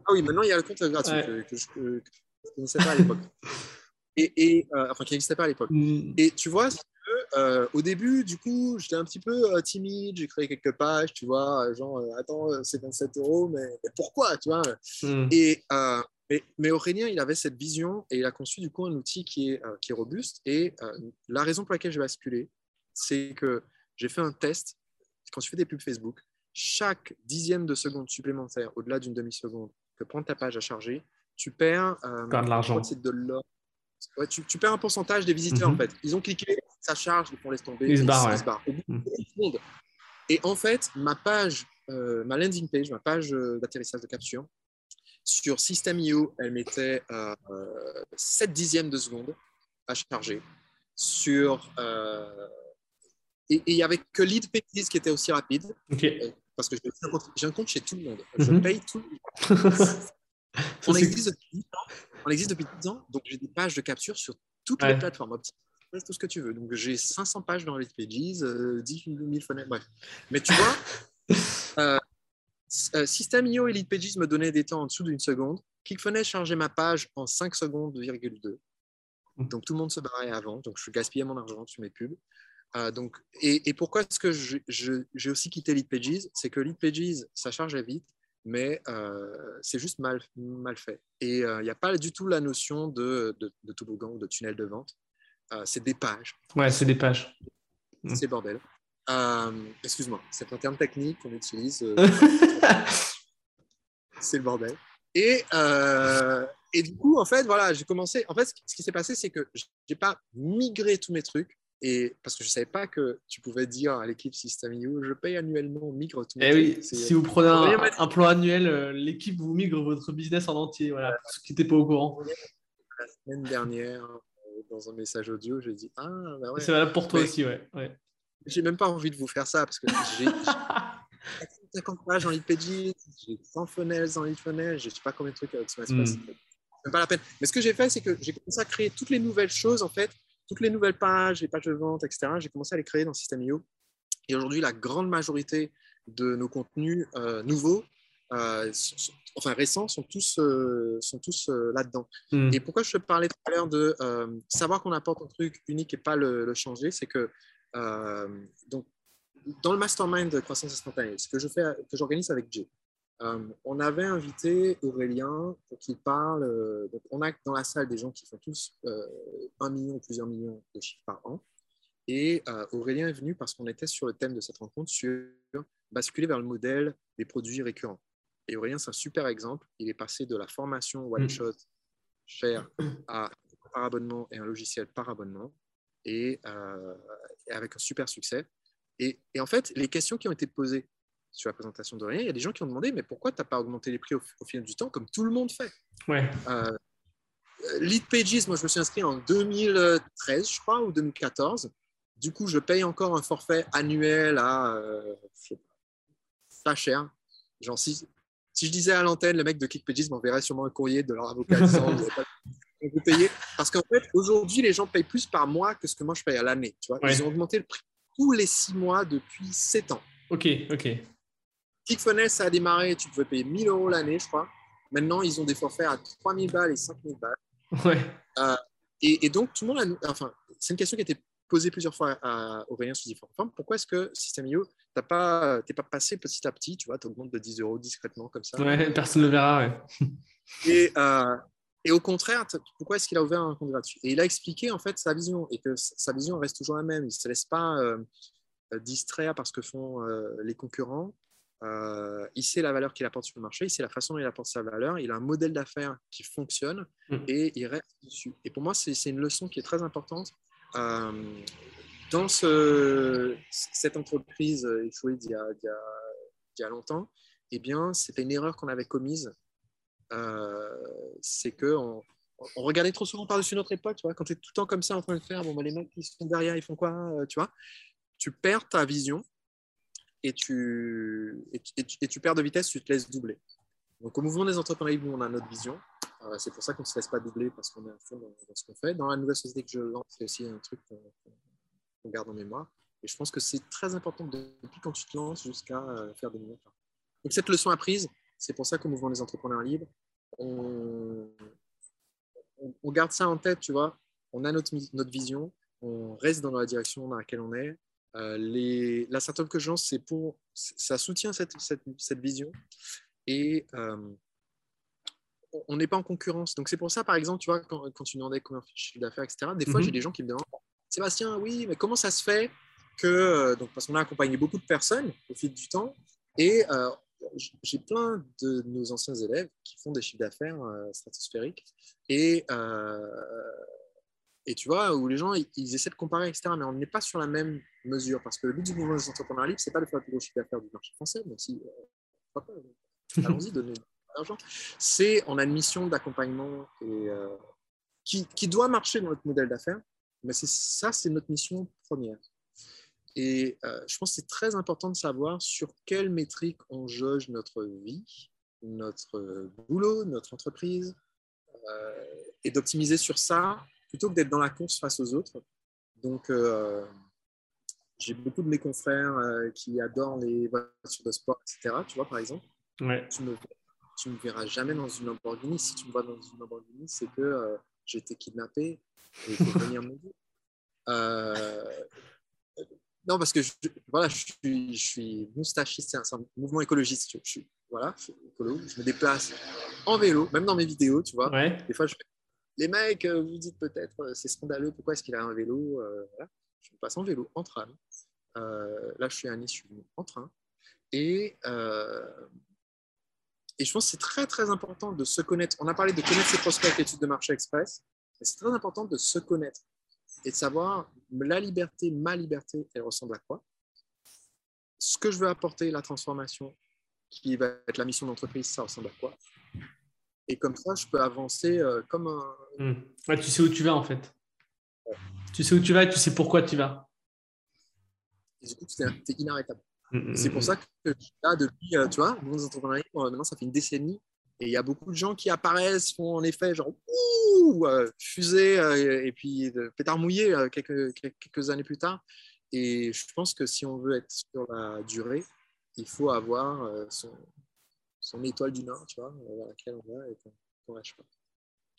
Speaker 2: Ah oui, maintenant, il y a le compte gratuit que, je ne connaissais pas à l'époque. (laughs) Et, et enfin, qui n'existait pas à l'époque. Mm. Et tu vois, euh, au début, du coup, j'étais un petit peu euh, timide, j'ai créé quelques pages, tu vois, genre, attends, c'est 27 euros, mais, pourquoi, tu vois hmm. Et mais, mais, Aurélien, il avait cette vision et il a conçu du coup un outil qui est, qui est robuste. Et la raison pour laquelle j'ai basculé, c'est que j'ai fait un test. Quand tu fais des pubs Facebook, chaque dixième de seconde supplémentaire, au-delà d'une demi-seconde, que prend ta page à charger, tu perds,
Speaker 1: euh, de l'argent.
Speaker 2: tu, tu, perds un pourcentage des visiteurs en mhm. fait. Ils ont cliqué, ça charge, ils font laisse tomber.
Speaker 1: Ils se barrent.
Speaker 2: Mhm. Et en fait, ma page, euh, ma landing page, ma page euh, d'atterrissage de capture, sur System.io, elle mettait 7 dixièmes de seconde à charger. Sur, et il n'y avait que Lead Pages qui était aussi rapide. Parce que j'ai un, compte chez tout le monde. Je mhm. paye tout le (laughs) monde. on, existe depuis, on existe depuis 10 ans, donc j'ai des pages de capture sur toutes les plateformes tout ce que tu veux. Donc j'ai 500 pages dans Lead Pages, 10 000 fenêtres, bref. Mais tu vois, (laughs) euh, euh, System.io et Lead Pages me donnaient des temps en dessous d'une seconde. ClickFunnels chargeait ma page en 5 secondes, 2,2. Mhm. Donc tout le monde se barrait avant, donc je gaspillais mon argent sur mes pubs. Euh, donc, et, pourquoi est-ce que j'ai aussi quitté Lead Pages? C'est que Lead Pages, ça chargeait vite, mais euh, c'est juste mal, mal fait. Et euh, il n'y a pas du tout la notion de, de, de toboggan ou de tunnel de vente. C'est des pages.
Speaker 1: Ouais, c'est des pages.
Speaker 2: C'est bordel. Excuse-moi, c'est un terme technique qu'on utilise. (laughs) c'est le bordel. Et, et du coup, en fait, voilà, j'ai commencé. En fait, ce qui s'est passé, c'est que je n'ai pas migré tous mes trucs et parce que je ne savais pas que tu pouvais dire à l'équipe System.io, je paye annuellement, migre tout.
Speaker 1: Eh oui, si vous prenez un, plan annuel, euh, l'équipe vous migre votre business en entier, voilà, pour ceux qui n'étaient pas au courant.
Speaker 2: La semaine dernière, euh, dans un message audio, j'ai dit Ah, bah ouais.
Speaker 1: C'est valable pour toi aussi, ouais. ouais.
Speaker 2: J'ai même pas envie de vous faire ça parce que j'ai 50 (laughs) pages en lead pages, j'ai 100 funnels en lead funnels, je sais pas combien de trucs avec ce mm. C'est pas la peine. Mais ce que j'ai fait, c'est que j'ai commencé à créer toutes les nouvelles choses en fait toutes les nouvelles pages, les pages de vente, etc., j'ai commencé à les créer dans System.io. Et aujourd'hui, la grande majorité de nos contenus euh, nouveaux, euh, enfin récents, sont tous, euh, sont tous là-dedans. Hmm. Et pourquoi je te parlais tout à l'heure de savoir qu'on apporte un truc unique et pas le, changer, c'est que donc, dans le mastermind de croissance instantanée, ce que je fais, que j'organise avec Jay, euh, on avait invité Aurélien pour qu'il parle. Euh, on a dans la salle des gens qui font tous euh, un million ou plusieurs millions de chiffres par an. Et Aurélien est venu parce qu'on était sur le thème de cette rencontre sur basculer vers le modèle des produits récurrents. Et Aurélien, c'est un super exemple. Il est passé de la formation one mm. shot cher à par abonnement et un logiciel par abonnement et, avec un super succès. Et, et, en fait, les questions qui ont été posées sur la présentation de rien, il y a des gens qui ont demandé mais pourquoi tu n'as pas augmenté les prix au, fil du temps comme tout le monde fait?
Speaker 1: Ouais.
Speaker 2: Euh, Lead Pages, moi je me suis inscrit en 2013, je crois, ou 2014. Du coup, je paye encore un forfait annuel à euh, pas cher. Genre, si, si je disais à l'antenne, le mec de Pages m'enverrait sûrement un courrier de leur avocat disant vous payer. Parce qu'en fait, aujourd'hui, les gens payent plus par mois que ce que moi je paye à l'année. Ils ont augmenté le prix tous les six mois depuis sept ans.
Speaker 1: Ok, ok.
Speaker 2: ClickFunnels, ça a démarré, tu pouvais payer 1000 euros l'année, je crois. Maintenant, ils ont des forfaits à 3000 balles et 5000 balles.
Speaker 1: Ouais.
Speaker 2: Euh, et, donc, tout le monde a. Enfin, c'est une question qui a été posée plusieurs fois à Aurélien sous différentes formes. Pourquoi est-ce que System.io, tu pas, pas passé petit à petit, tu vois, tu augmentes de 10 euros discrètement comme ça?
Speaker 1: Ouais, personne ne le verra, ouais.
Speaker 2: Et, (laughs) euh, et au contraire, pourquoi est-ce qu'il a ouvert un compte gratuit? Et il a expliqué en fait sa vision et que sa vision reste toujours la même. Il ne se laisse pas euh, distraire par ce que font les concurrents. Euh, il sait la valeur qu'il apporte sur le marché, il sait la façon dont il apporte sa valeur, il a un modèle d'affaires qui fonctionne mm. et il reste dessus. Et pour moi, c'est une leçon qui est très importante. Euh, dans ce, cette entreprise échouée d'il y, y, a longtemps, eh c'était une erreur qu'on avait commise. Euh, c'est qu'on on regardait trop souvent par-dessus notre époque. Tu vois, quand tu es tout le temps comme ça en train de faire, bon, bah, les mecs qui sont derrière, ils font quoi tu vois Tu perds ta vision et tu, perds de vitesse, tu te laisses doubler. Donc, au mouvement des entrepreneurs on a notre vision. Euh, c'est pour ça qu'on ne se laisse pas doubler parce qu'on est à fond dans, ce qu'on fait. Dans la nouvelle société que je lance, c'est aussi un truc qu'on garde en mémoire. Et je pense que c'est très important depuis quand tu te lances jusqu'à euh, faire des millions. Donc, cette leçon apprise, c'est pour ça qu'au mouvement des entrepreneurs libres, on, garde ça en tête, tu vois. On a notre, notre vision, on reste dans la direction dans laquelle on est. Euh, la startup que je lance, c'est pour, ça soutient cette, cette, cette vision et euh, on n'est pas en concurrence. Donc c'est pour ça, par exemple, tu vois, quand, quand tu demandais combien chiffre d'affaires, etc. Des fois, mhm. j'ai des gens qui me demandent, Sébastien, oui, mais comment ça se fait que, euh, donc parce qu'on a accompagné beaucoup de personnes au fil du temps, et j'ai plein de nos anciens élèves qui font des chiffres d'affaires stratosphériques, et et tu vois, où les gens, ils, essaient de comparer, etc. Mais on n'est pas sur la même mesure. Parce que le but du mouvement des entrepreneurs libres, ce n'est pas de faire le plus gros chiffre d'affaires du marché français, même si, euh, (laughs) allons-y, donnez de l'argent. C'est, on a une mission d'accompagnement et, euh, qui, qui, doit marcher dans notre modèle d'affaires. Mais ça, c'est notre mission première. Et euh, je pense que c'est très important de savoir sur quelle métrique on jauge notre vie, notre boulot, notre entreprise, et d'optimiser sur ça plutôt que d'être dans la course face aux autres. Donc, euh, j'ai beaucoup de mes confrères euh, qui adorent les voitures de sport, etc. Tu vois, par exemple.
Speaker 1: Ouais.
Speaker 2: Tu me, tu me verras jamais dans une Lamborghini. Si tu me vois dans une Lamborghini, c'est que euh, j'ai été kidnappé et il faut venir me non, parce que je, voilà, je suis, je suis moustachiste, c'est un, mouvement écologiste. Je, suis, voilà, je, écolo, je me déplace en vélo, même dans mes vidéos, tu vois. Des fois, je fais les mecs, euh, vous dites peut-être, euh, c'est scandaleux, pourquoi est-ce qu'il a un vélo euh, Je passe en vélo, en tram. là, je suis à Nice, je suis en train. Et, et je pense que c'est très, très important de se connaître. On a parlé de connaître ses prospects avec l'étude de marché express. C'est très important de se connaître et de savoir la liberté, ma liberté, elle ressemble à quoi Ce que je veux apporter, la transformation, qui va être la mission d'entreprise, ça ressemble à quoi et comme ça, je peux avancer euh, comme un.
Speaker 1: Hmm. tu sais où tu vas en fait. Tu sais où tu vas et tu sais pourquoi tu vas.
Speaker 2: Et du coup, c'est inarrêtable. Hmm, hmm, c'est pour ça que là, depuis, euh, tu vois, nos entrepreneurs, maintenant, ça fait une décennie. Et il y a beaucoup de gens qui apparaissent, font en effet genre ouh, euh, fusée et puis pétard mouillé quelques, quelques années plus tard. Et je pense que si on veut être sur la durée, il faut avoir son, son étoile du Nord, tu vois, vers laquelle on va et qu'on lâche pas.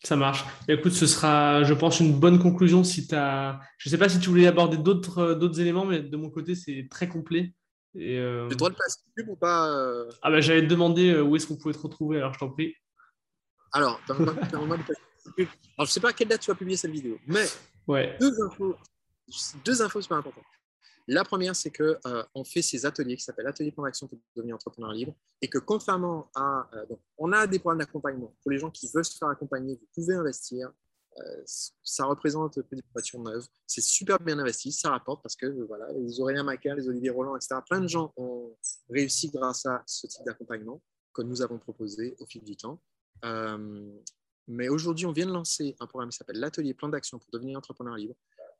Speaker 1: Ça marche. Écoute, ce sera, je pense, une bonne conclusion. Si as... Je ne sais pas si tu voulais aborder d'autres, euh, d'autres éléments, mais de mon côté, c'est très complet.
Speaker 2: Et euh... le droit de passer pub ou pas euh?
Speaker 1: Ah bah, J'allais te demander euh, où est-ce qu'on pouvait te retrouver, alors je t'en prie.
Speaker 2: Alors, alors, je ne sais pas à quelle date tu vas publier cette vidéo, mais
Speaker 1: ouais.
Speaker 2: deux infos, deux infos super importantes. La première, c'est qu'on euh, on fait ces ateliers qui s'appellent Atelier plan d'action pour devenir entrepreneur libre et que contrairement à. Euh, donc, on a des programmes d'accompagnement. Pour les gens qui veulent se faire accompagner, vous pouvez investir. Euh, ça représente des voitures neuves. C'est super bien investi, ça rapporte parce que voilà, les Aurélien Macaire, les Olivier Roland, etc., plein de gens ont réussi grâce à ce type d'accompagnement que nous avons proposé au fil du temps. mais aujourd'hui, on vient de lancer un programme qui s'appelle l'Atelier plan d'action pour devenir entrepreneur libre.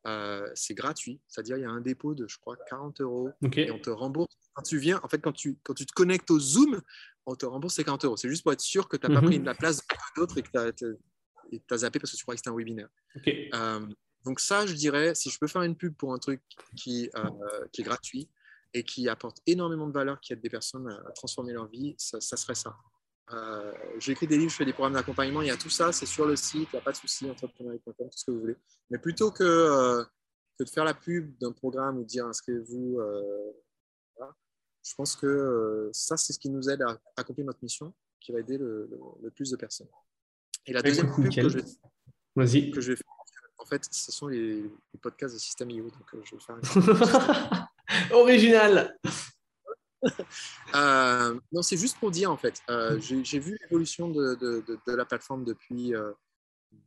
Speaker 2: Euh, c'est gratuit. C'est-à-dire, il y a un dépôt de, je crois, 40 euros et on te rembourse. Quand tu viens, en fait, quand tu, quand tu te connectes au Zoom, on te rembourse ces 40 euros. C'est juste pour être sûr que tu n'as pas mhm. pris la place d'autres et que tu as, zappé parce que tu crois que c'était un webinaire. Euh, donc, ça, je dirais, si je peux faire une pub pour un truc qui, euh, qui est gratuit et qui apporte énormément de valeur, qui aide des personnes à transformer leur vie, ça, ça serait ça. Euh, J'écris des livres, je fais des programmes d'accompagnement, il y a tout ça, c'est sur le site, il n'y a pas de souci, entrepreneuriat.com, tout ce que vous voulez. Mais plutôt que, euh, que de faire la pub d'un programme ou de dire inscrivez-vous, je pense que ça, c'est ce qui nous aide à accomplir notre mission, qui va aider le, plus de personnes. Et la deuxième pub que je, que je, vais faire, en fait, ce sont les, podcasts de System.io, donc je vais faire (laughs)
Speaker 1: Original
Speaker 2: Euh, non, c'est juste pour dire en fait. Euh, j'ai vu l'évolution de, de, la plateforme depuis, euh,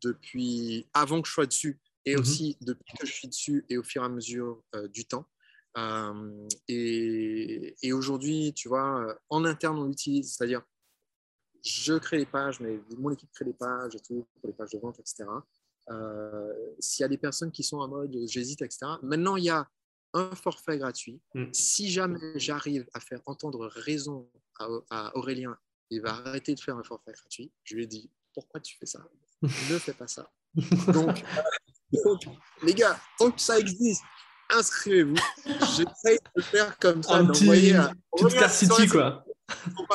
Speaker 2: depuis avant que je sois dessus et mhm. aussi depuis que je suis dessus et au fur et à mesure du temps. et, et aujourd'hui, tu vois, en interne, on l'utilise, c'est-à-dire je crée les pages, mais mon équipe crée les pages et tout, pour les pages de vente, etc. S'il y a des personnes qui sont en mode j'hésite, etc. Maintenant, il y a un forfait gratuit. Mm. Si jamais j'arrive à faire entendre raison à, Aurélien, il va arrêter de faire un forfait gratuit. Je lui ai dit pourquoi tu fais ça? Ne fais pas ça. (laughs) Donc, les gars, tant que ça existe, inscrivez-vous. J'essaie de faire comme ça,
Speaker 1: d'envoyer à Aurélien, City, quoi.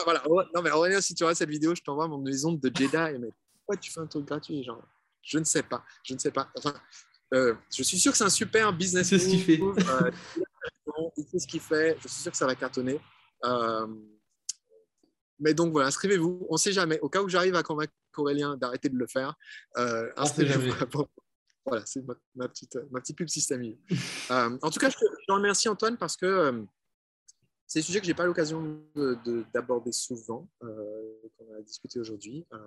Speaker 2: Voilà. Non, mais Aurélien, si tu regardes cette vidéo, je t'envoie mon maison de Jedi. Mais pourquoi tu fais un truc gratuit genre, Je ne sais pas. Je ne sais pas. Enfin, je suis sûr que c'est un super business.
Speaker 1: C'est ce qu'il fait. (laughs)
Speaker 2: il sait ce qu'il fait. Je suis sûr que ça va cartonner. mais donc voilà, inscrivez-vous. On ne sait jamais. Au cas où j'arrive à convaincre Aurélien d'arrêter de le faire, inscrivez-vous. (laughs) Voilà, c'est ma, petite, ma petite pub système. en tout cas, je te, remercie Antoine parce que c'est un sujet que je n'ai pas l'occasion d'aborder souvent, euh, qu'on a discuté aujourd'hui. Euh,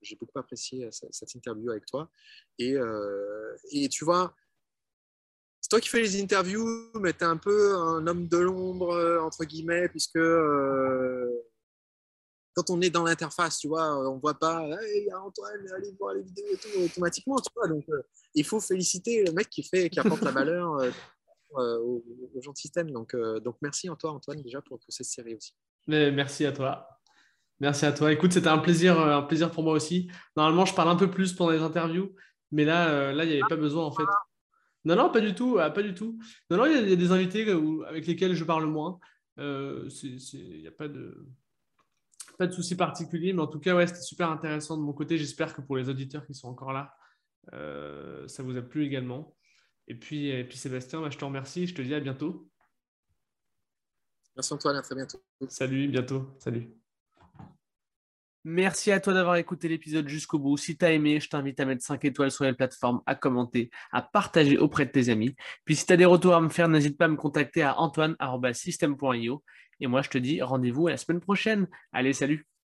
Speaker 2: j'ai beaucoup apprécié cette, interview avec toi. Et, euh, et tu vois, c'est toi qui fais les interviews, mais tu es un peu un homme de l'ombre, entre guillemets, puisque quand on est dans l'interface, tu vois, on ne voit pas, hey, Antoine, allez voir les vidéos et tout, automatiquement, tu vois. Donc, il faut féliciter le mec qui, fait, qui apporte la valeur euh, au, au système. Donc, euh, donc merci Antoine, déjà pour, cette série aussi.
Speaker 1: Mais merci à toi. Merci à toi. Écoute, c'était un plaisir, euh, un plaisir pour moi aussi. Normalement, je parle un peu plus pendant les interviews, mais là, là, il n'y avait pas besoin en fait. Non, non, pas du tout, pas du tout. Non, non, il y, a des invités avec lesquels je parle moins. Il n'y a pas de, pas de souci particulier, mais en tout cas, ouais, c'était super intéressant de mon côté. J'espère que pour les auditeurs qui sont encore là, ça vous a plu également. Et puis, et puis Sébastien, bah, je te remercie. Je te dis à bientôt.
Speaker 2: Merci Antoine, à très bientôt.
Speaker 1: Salut, bientôt. Salut. Merci à toi d'avoir écouté l'épisode jusqu'au bout. Si tu as aimé, je t'invite à mettre 5 étoiles sur les plateformes, à commenter, à partager auprès de tes amis. Puis si tu as des retours à me faire, n'hésite pas à me contacter à antoine.system.io. Et moi, je te dis rendez-vous à la semaine prochaine. Allez, salut